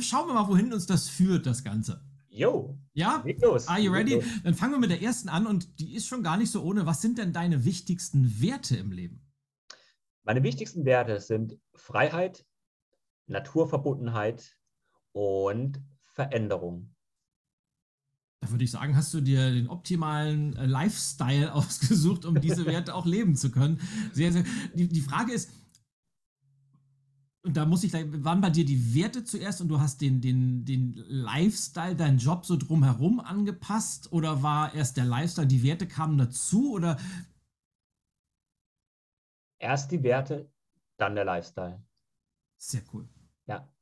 schauen wir mal, wohin uns das führt, das Ganze. Jo. Ja? Los. Are you ready? Dann fangen wir mit der ersten an und die ist schon gar nicht so ohne. Was sind denn deine wichtigsten Werte im Leben? Meine wichtigsten Werte sind Freiheit, Naturverbundenheit und Veränderung. Da würde ich sagen, hast du dir den optimalen äh, Lifestyle (laughs) ausgesucht, um diese Werte auch leben zu können. Sehr, sehr. Die, die Frage ist, und da muss ich, waren bei dir die Werte zuerst und du hast den, den, den Lifestyle, deinen Job so drumherum angepasst? Oder war erst der Lifestyle, die Werte kamen dazu? Oder Erst die Werte, dann der Lifestyle. Sehr cool. Ja.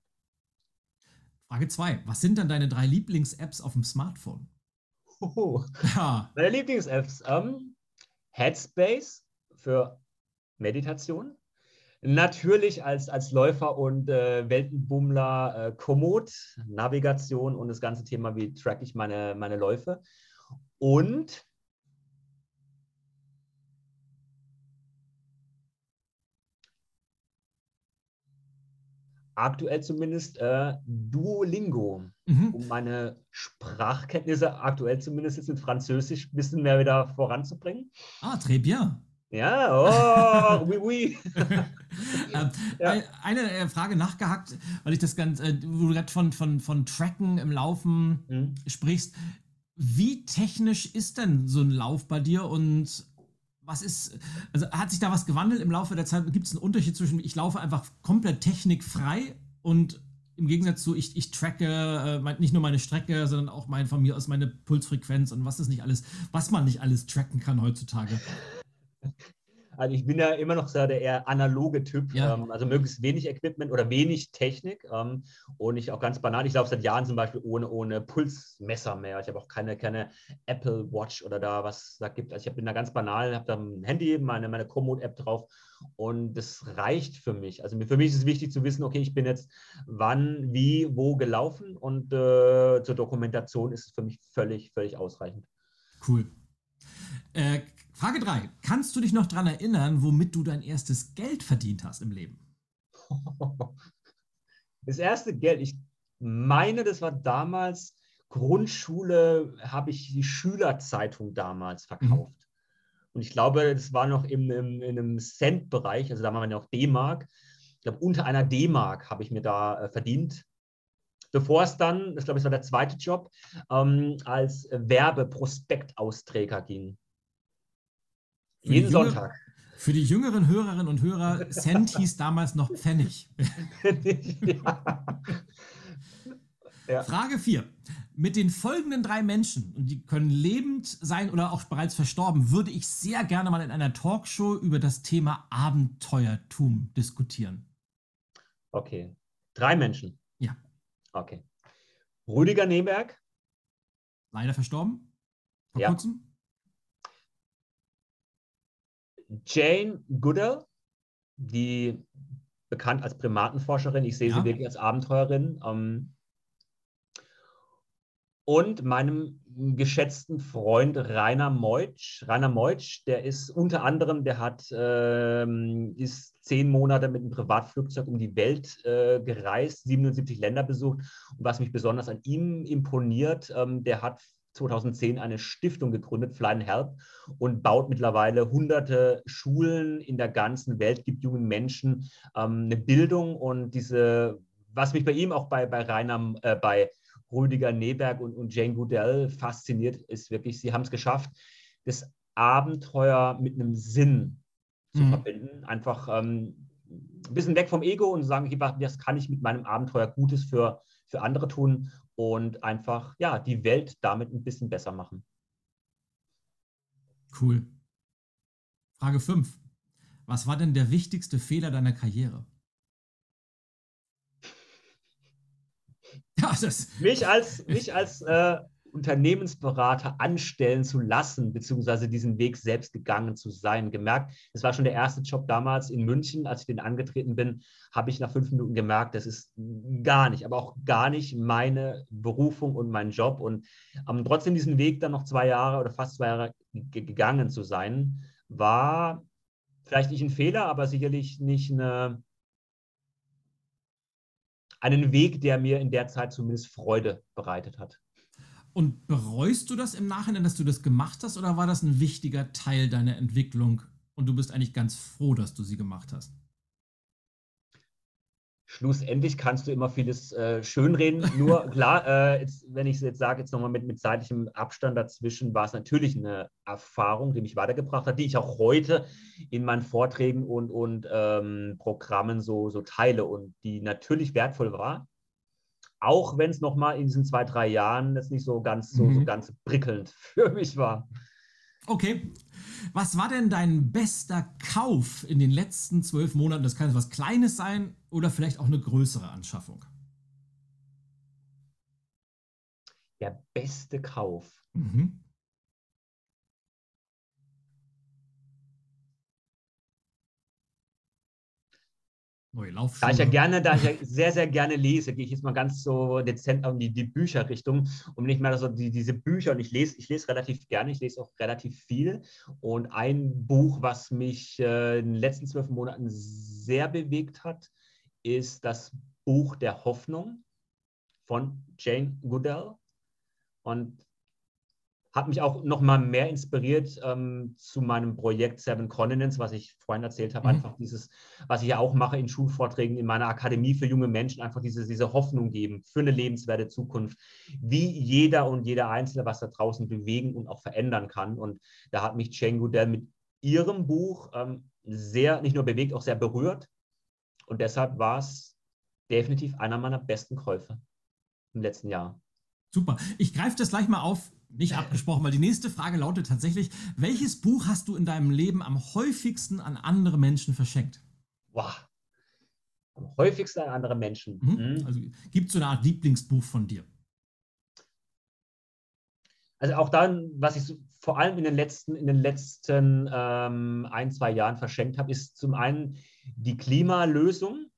Frage 2. Was sind dann deine drei Lieblings-Apps auf dem Smartphone? Oh. Ja. Meine Lieblings-Apps. Ähm, Headspace für Meditation. Natürlich als, als Läufer und äh, Weltenbummler äh, Komoot, Navigation und das ganze Thema, wie track ich meine, meine Läufe. Und aktuell zumindest äh, Duolingo, mhm. um meine Sprachkenntnisse aktuell zumindest jetzt in Französisch ein bisschen mehr wieder voranzubringen. Ah, très bien. Ja, oh, (laughs) oui, oui. ähm, ja. Eine äh, Frage nachgehackt, weil ich das ganz, äh, wo du gerade von, von, von Tracken im Laufen mhm. sprichst. Wie technisch ist denn so ein Lauf bei dir und was ist, also hat sich da was gewandelt im Laufe der Zeit? Gibt es einen Unterschied zwischen, ich laufe einfach komplett technikfrei und im Gegensatz zu, ich, ich tracke äh, nicht nur meine Strecke, sondern auch mein, von mir aus meine Pulsfrequenz und was ist nicht alles, was man nicht alles tracken kann heutzutage. Also ich bin ja immer noch so der eher analoge Typ, ja. ähm, also möglichst wenig Equipment oder wenig Technik ähm, und ich auch ganz banal, ich laufe seit Jahren zum Beispiel ohne, ohne Pulsmesser mehr. Ich habe auch keine, keine Apple Watch oder da was da gibt. Also ich bin da ganz banal, habe da ein Handy, meine, meine Komoot-App drauf und das reicht für mich. Also für mich ist es wichtig zu wissen, okay, ich bin jetzt wann, wie, wo gelaufen und äh, zur Dokumentation ist es für mich völlig, völlig ausreichend. Cool. Äh, Frage 3. Kannst du dich noch daran erinnern, womit du dein erstes Geld verdient hast im Leben? (laughs) Das erste Geld, ich meine, das war damals Grundschule, habe ich die Schülerzeitung damals mhm. verkauft. Mhm. Und ich glaube, das war noch im, im, in einem Cent-Bereich, also da waren wir ja auch D-Mark. Ich glaube, unter einer D-Mark habe ich mir da äh, verdient. Bevor es dann, ich glaube, es war der zweite Job, ähm, als Werbeprospektausträger ging. Jeden Jüngere, Sonntag. Für die jüngeren Hörerinnen und Hörer, Cent hieß damals noch Pfennig. ja. (laughs) ja. Frage 4. Mit den folgenden drei Menschen, und die können lebend sein oder auch bereits verstorben, würde ich sehr gerne mal in einer Talkshow über das Thema Abenteuertum diskutieren. Okay. Drei Menschen? Ja. Okay. Rüdiger Neberg? Leider verstorben. Vor ja. kurzem. Jane Goodall, die bekannt als Primatenforscherin, ich sehe ja. sie wirklich als Abenteuerin. Ähm, und meinem geschätzten Freund Rainer Meutsch. Rainer Meutsch, der ist unter anderem, der hat, ähm, ist zehn Monate mit einem Privatflugzeug um die Welt äh, gereist, 77 Länder besucht. Und was mich besonders an ihm imponiert, ähm, der hat 2010 eine Stiftung gegründet, Fly and Help, und baut mittlerweile hunderte Schulen in der ganzen Welt, gibt jungen Menschen ähm, eine Bildung und diese, was mich bei ihm auch bei, bei Rainer, äh, bei Rüdiger Neberg und, und Jane Goodell fasziniert, ist wirklich, sie haben es geschafft, das Abenteuer mit einem Sinn zu mhm. verbinden. Einfach ähm, ein bisschen weg vom Ego und sagen, was kann ich mit meinem Abenteuer Gutes für, für andere tun und einfach ja, die Welt damit ein bisschen besser machen. Cool. Frage 5. Was war denn der wichtigste Fehler deiner Karriere? (laughs) Ja, das mich als, mich als äh, Unternehmensberater anstellen zu lassen, beziehungsweise diesen Weg selbst gegangen zu sein. Gemerkt, das war schon der erste Job damals in München, als ich den angetreten bin, habe ich nach fünf Minuten gemerkt, das ist gar nicht, aber auch gar nicht meine Berufung und mein Job. Und ähm, trotzdem diesen Weg dann noch zwei Jahre oder fast zwei Jahre gegangen zu sein, war vielleicht nicht ein Fehler, aber sicherlich nicht eine, einen Weg, der mir in der Zeit zumindest Freude bereitet hat. Und bereust du das im Nachhinein, dass du das gemacht hast, oder war das ein wichtiger Teil deiner Entwicklung und du bist eigentlich ganz froh, dass du sie gemacht hast? Schlussendlich kannst du immer vieles äh, schönreden. Nur (laughs) klar, äh, jetzt, wenn ich es jetzt sage, jetzt nochmal mit, mit zeitlichem Abstand dazwischen, war es natürlich eine Erfahrung, die mich weitergebracht hat, die ich auch heute in meinen Vorträgen und, und ähm, Programmen so, so teile und die natürlich wertvoll war auch wenn es nochmal in diesen zwei, drei Jahren jetzt nicht so ganz, so, mhm. so ganz prickelnd (laughs) für mich war. Okay. Was war denn dein bester Kauf in den letzten zwölf Monaten? Das kann etwas Kleines sein oder vielleicht auch eine größere Anschaffung. Der beste Kauf. Mhm. Laufschuhe. Da ich ja gerne, da ich ja sehr, sehr gerne lese, gehe ich jetzt mal ganz so dezent in die, die Bücherrichtung und nicht mehr so die, diese Bücher. Und ich lese, ich lese relativ gerne, ich lese auch relativ viel. Und ein Buch, was mich äh, in den letzten zwölf Monaten sehr bewegt hat, ist das Buch der Hoffnung von Jane Goodall. Und hat mich auch noch mal mehr inspiriert ähm, zu meinem Projekt Seven Continents, was ich vorhin erzählt habe. Mhm. Einfach dieses, was ich ja auch mache in Schulvorträgen in meiner Akademie für junge Menschen, einfach diese, diese Hoffnung geben für eine lebenswerte Zukunft, wie jeder und jeder Einzelne was da draußen bewegen und auch verändern kann. Und da hat mich Jane Goodell mit ihrem Buch ähm, sehr, nicht nur bewegt, auch sehr berührt. Und deshalb war es definitiv einer meiner besten Käufe im letzten Jahr. Super. Ich greife das gleich mal auf nicht abgesprochen, weil die nächste Frage lautet tatsächlich, welches Buch hast du in deinem Leben am häufigsten an andere Menschen verschenkt? Wow. Am häufigsten an andere Menschen. Mhm. Mhm. Also gibt es so eine Art Lieblingsbuch von dir? Also auch dann, was ich vor allem in den letzten, in den letzten ähm, ein, zwei Jahren verschenkt habe, ist zum einen die Klimalösung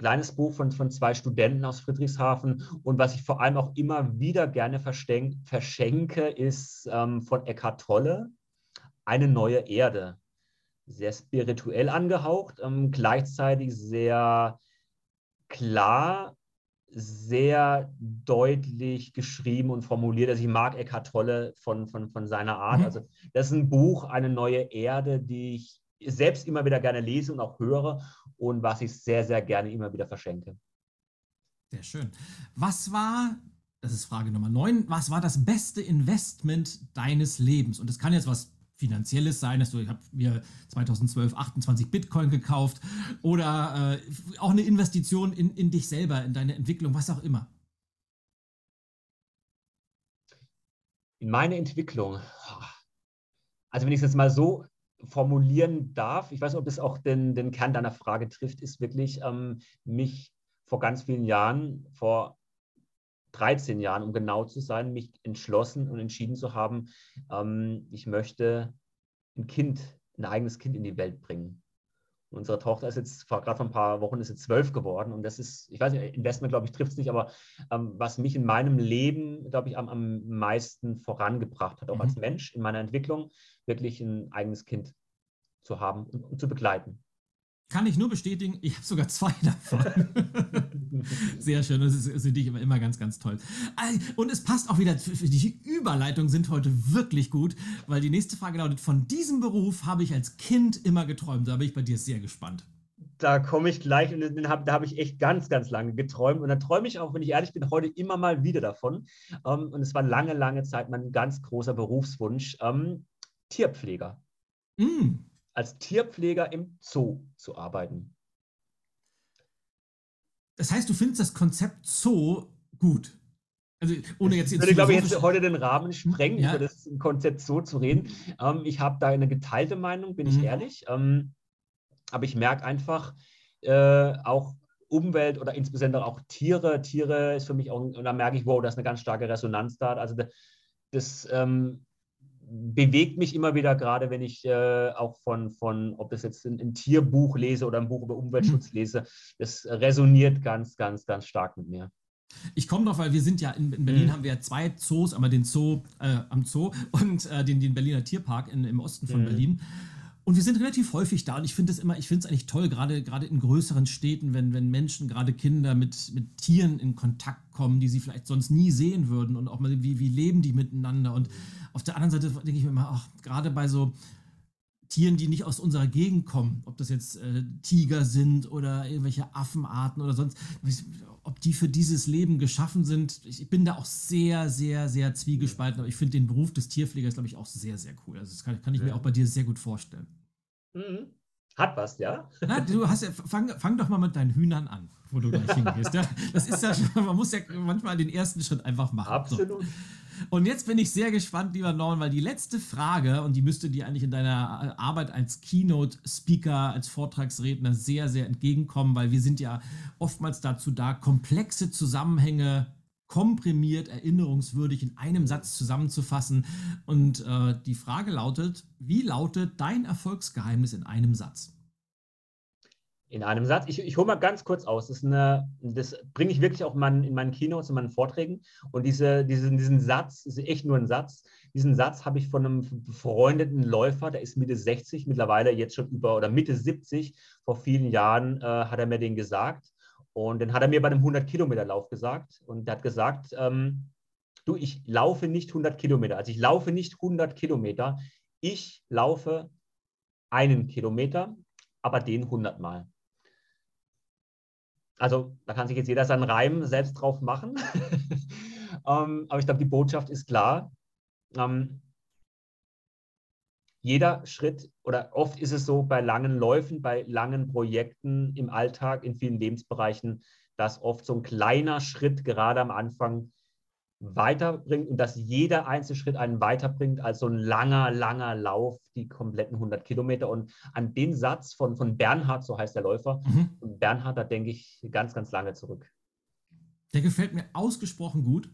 kleines Buch von, von zwei Studenten aus Friedrichshafen. Und was ich vor allem auch immer wieder gerne verschenke, ist ähm, von Eckhart Tolle, Eine neue Erde. Sehr spirituell angehaucht, ähm, gleichzeitig sehr klar, sehr deutlich geschrieben und formuliert. Also ich mag Eckhart Tolle von, von, von seiner Art. Mhm. Also das ist ein Buch, eine neue Erde, die ich selbst immer wieder gerne lese und auch höre und was ich sehr, sehr gerne immer wieder verschenke. Sehr schön. Was war, das ist Frage Nummer 9, was war das beste Investment deines Lebens? Und das kann jetzt was Finanzielles sein, dass du, ich habe mir 2012 28 Bitcoin gekauft oder äh, auch eine Investition in, in dich selber, in deine Entwicklung, was auch immer. In meine Entwicklung. Also wenn ich es jetzt mal so formulieren darf, ich weiß nicht, ob es auch den, den Kern deiner Frage trifft, ist wirklich ähm, mich vor ganz vielen Jahren, vor 13 Jahren, um genau zu sein, mich entschlossen und entschieden zu haben, ähm, ich möchte ein Kind, ein eigenes Kind in die Welt bringen. Unsere Tochter ist jetzt gerade vor ein paar Wochen ist jetzt zwölf geworden und das ist, ich weiß nicht, Investment, glaube ich, trifft es nicht, aber ähm, was mich in meinem Leben, glaube ich, am, am meisten vorangebracht hat, auch mhm. als Mensch in meiner Entwicklung, wirklich ein eigenes Kind zu haben und, und zu begleiten. Kann ich nur bestätigen, ich habe sogar zwei (laughs) davon. Sehr schön, das finde ich immer, immer ganz, ganz toll. Und es passt auch wieder, die Überleitungen sind heute wirklich gut, weil die nächste Frage lautet, von diesem Beruf habe ich als Kind immer geträumt. Da bin ich bei dir sehr gespannt. Da komme ich gleich und hab, da habe ich echt ganz, ganz lange geträumt. Und da träume ich auch, wenn ich ehrlich bin, heute immer mal wieder davon. Ähm, und es war lange, lange Zeit mein ganz großer Berufswunsch. Ähm, Tierpfleger. Mm als Tierpfleger im Zoo zu arbeiten. Das heißt, du findest das Konzept Zoo gut. Also ohne jetzt ich würde, glaube ich, jetzt heute den Rahmen sprengen, ja. über das Konzept Zoo zu reden. Ähm, ich habe da eine geteilte Meinung, bin mhm. ich ehrlich. Ähm, aber ich merke einfach äh, auch Umwelt oder insbesondere auch Tiere. Tiere ist für mich auch, und da merke ich, wow, da ist eine ganz starke Resonanz da. Also das, ähm, bewegt mich immer wieder, gerade wenn ich äh, auch von, von, ob das jetzt ein, ein, Tierbuch lese oder ein Buch über Umweltschutz mhm. lese, das resoniert ganz, ganz, ganz stark mit mir. Ich komme doch, weil wir sind ja in, in Berlin, mhm. haben wir ja zwei Zoos, einmal den Zoo äh, am Zoo und äh, den, den Berliner Tierpark in, im Osten von mhm. Berlin. Und wir sind relativ häufig da und ich finde es immer, ich finde es eigentlich toll, gerade, gerade in größeren Städten, wenn, wenn Menschen, gerade Kinder mit, mit Tieren in Kontakt kommen, die sie vielleicht sonst nie sehen würden und auch mal, wie, wie leben die miteinander. Und auf der anderen Seite denke ich mir immer, ach, gerade bei so Tieren, die nicht aus unserer Gegend kommen, ob das jetzt äh, Tiger sind oder irgendwelche Affenarten oder sonst, ob die für dieses Leben geschaffen sind. Ich, bin da auch sehr, sehr, sehr zwiegespalten, aber ich finde den Beruf des Tierpflegers, glaube ich, auch sehr, sehr cool. Also das kann, kann ich ja. mir auch bei dir sehr gut vorstellen. Mhm. Hat was, ja? Na, du hast ja, fang, fang doch mal mit deinen Hühnern an, wo du gleich hingehst. Ja? Das ist ja schon, man muss ja manchmal den ersten Schritt einfach machen. Absolut. So. Und jetzt bin ich sehr gespannt, lieber Norman, weil die letzte Frage, und die müsste dir eigentlich in deiner Arbeit als Keynote-Speaker, als Vortragsredner sehr, sehr entgegenkommen, weil wir sind ja oftmals dazu da, komplexe Zusammenhänge komprimiert, erinnerungswürdig in einem Satz zusammenzufassen. Und äh, die Frage lautet, wie lautet dein Erfolgsgeheimnis in einem Satz? In einem Satz. Ich, ich hole mal ganz kurz aus. Das, das bringe ich wirklich auch mein, in meinen Keynotes, in meinen Vorträgen. Und diese, diesen, diesen Satz ist echt nur ein Satz. Diesen Satz habe ich von einem befreundeten Läufer, der ist Mitte 60, mittlerweile jetzt schon über oder Mitte 70. Vor vielen Jahren äh, hat er mir den gesagt. Und den hat er mir bei einem 100-Kilometer-Lauf gesagt. Und er hat gesagt, ähm, du, ich laufe nicht 100 Kilometer. Also ich laufe nicht 100 Kilometer. Ich laufe einen Kilometer, aber den 100 Mal. Also da kann sich jetzt jeder seinen Reim selbst drauf machen. (laughs) ähm, aber ich glaube, die Botschaft ist klar. Ähm, jeder Schritt oder oft ist es so bei langen Läufen, bei langen Projekten im Alltag, in vielen Lebensbereichen, dass oft so ein kleiner Schritt gerade am Anfang weiterbringt und dass jeder einzelne Schritt einen weiterbringt als so ein langer, langer Lauf, die kompletten 100 Kilometer. Und an den Satz von, von Bernhard, so heißt der Läufer, mhm. Bernhard, da denke ich ganz, ganz lange zurück. Der gefällt mir ausgesprochen gut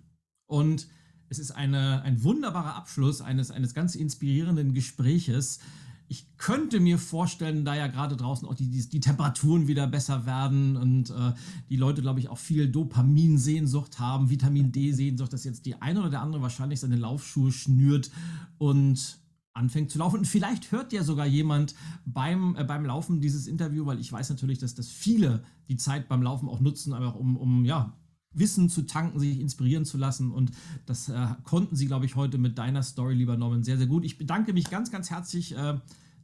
und es ist eine, ein wunderbarer Abschluss eines, eines ganz inspirierenden Gespräches ich könnte mir vorstellen, da ja gerade draußen auch die, die, die, Temperaturen wieder besser werden und äh, die Leute, glaube ich, auch viel Dopaminsehnsucht haben, Vitamin D-Sehnsucht, dass jetzt die eine oder der andere wahrscheinlich seine Laufschuhe schnürt und anfängt zu laufen. Und vielleicht hört ja sogar jemand beim, äh, beim Laufen dieses Interview, weil ich weiß natürlich, dass, dass viele die Zeit beim Laufen auch nutzen, einfach um, um ja, Wissen zu tanken, sich inspirieren zu lassen. Und das äh, konnten sie, glaube ich, heute mit deiner Story, lieber Norman, sehr, sehr gut. Ich bedanke mich ganz, ganz herzlich, äh,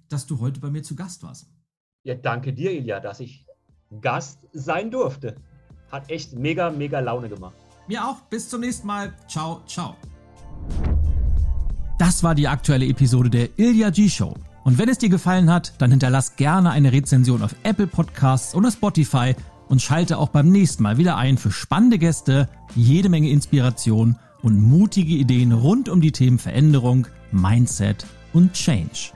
dass du heute bei mir zu Gast warst. Ja, danke dir, Ilja, dass ich Gast sein durfte. Hat echt mega, mega Laune gemacht. Mir auch. Bis zum nächsten Mal. Ciao, ciao. Das war die aktuelle Episode der Ilja G Show. Und wenn es dir gefallen hat, dann hinterlass gerne eine Rezension auf Apple Podcasts oder Spotify und schalte auch beim nächsten Mal wieder ein für spannende Gäste, jede Menge Inspiration und mutige Ideen rund um die Themen Veränderung, Mindset und Change.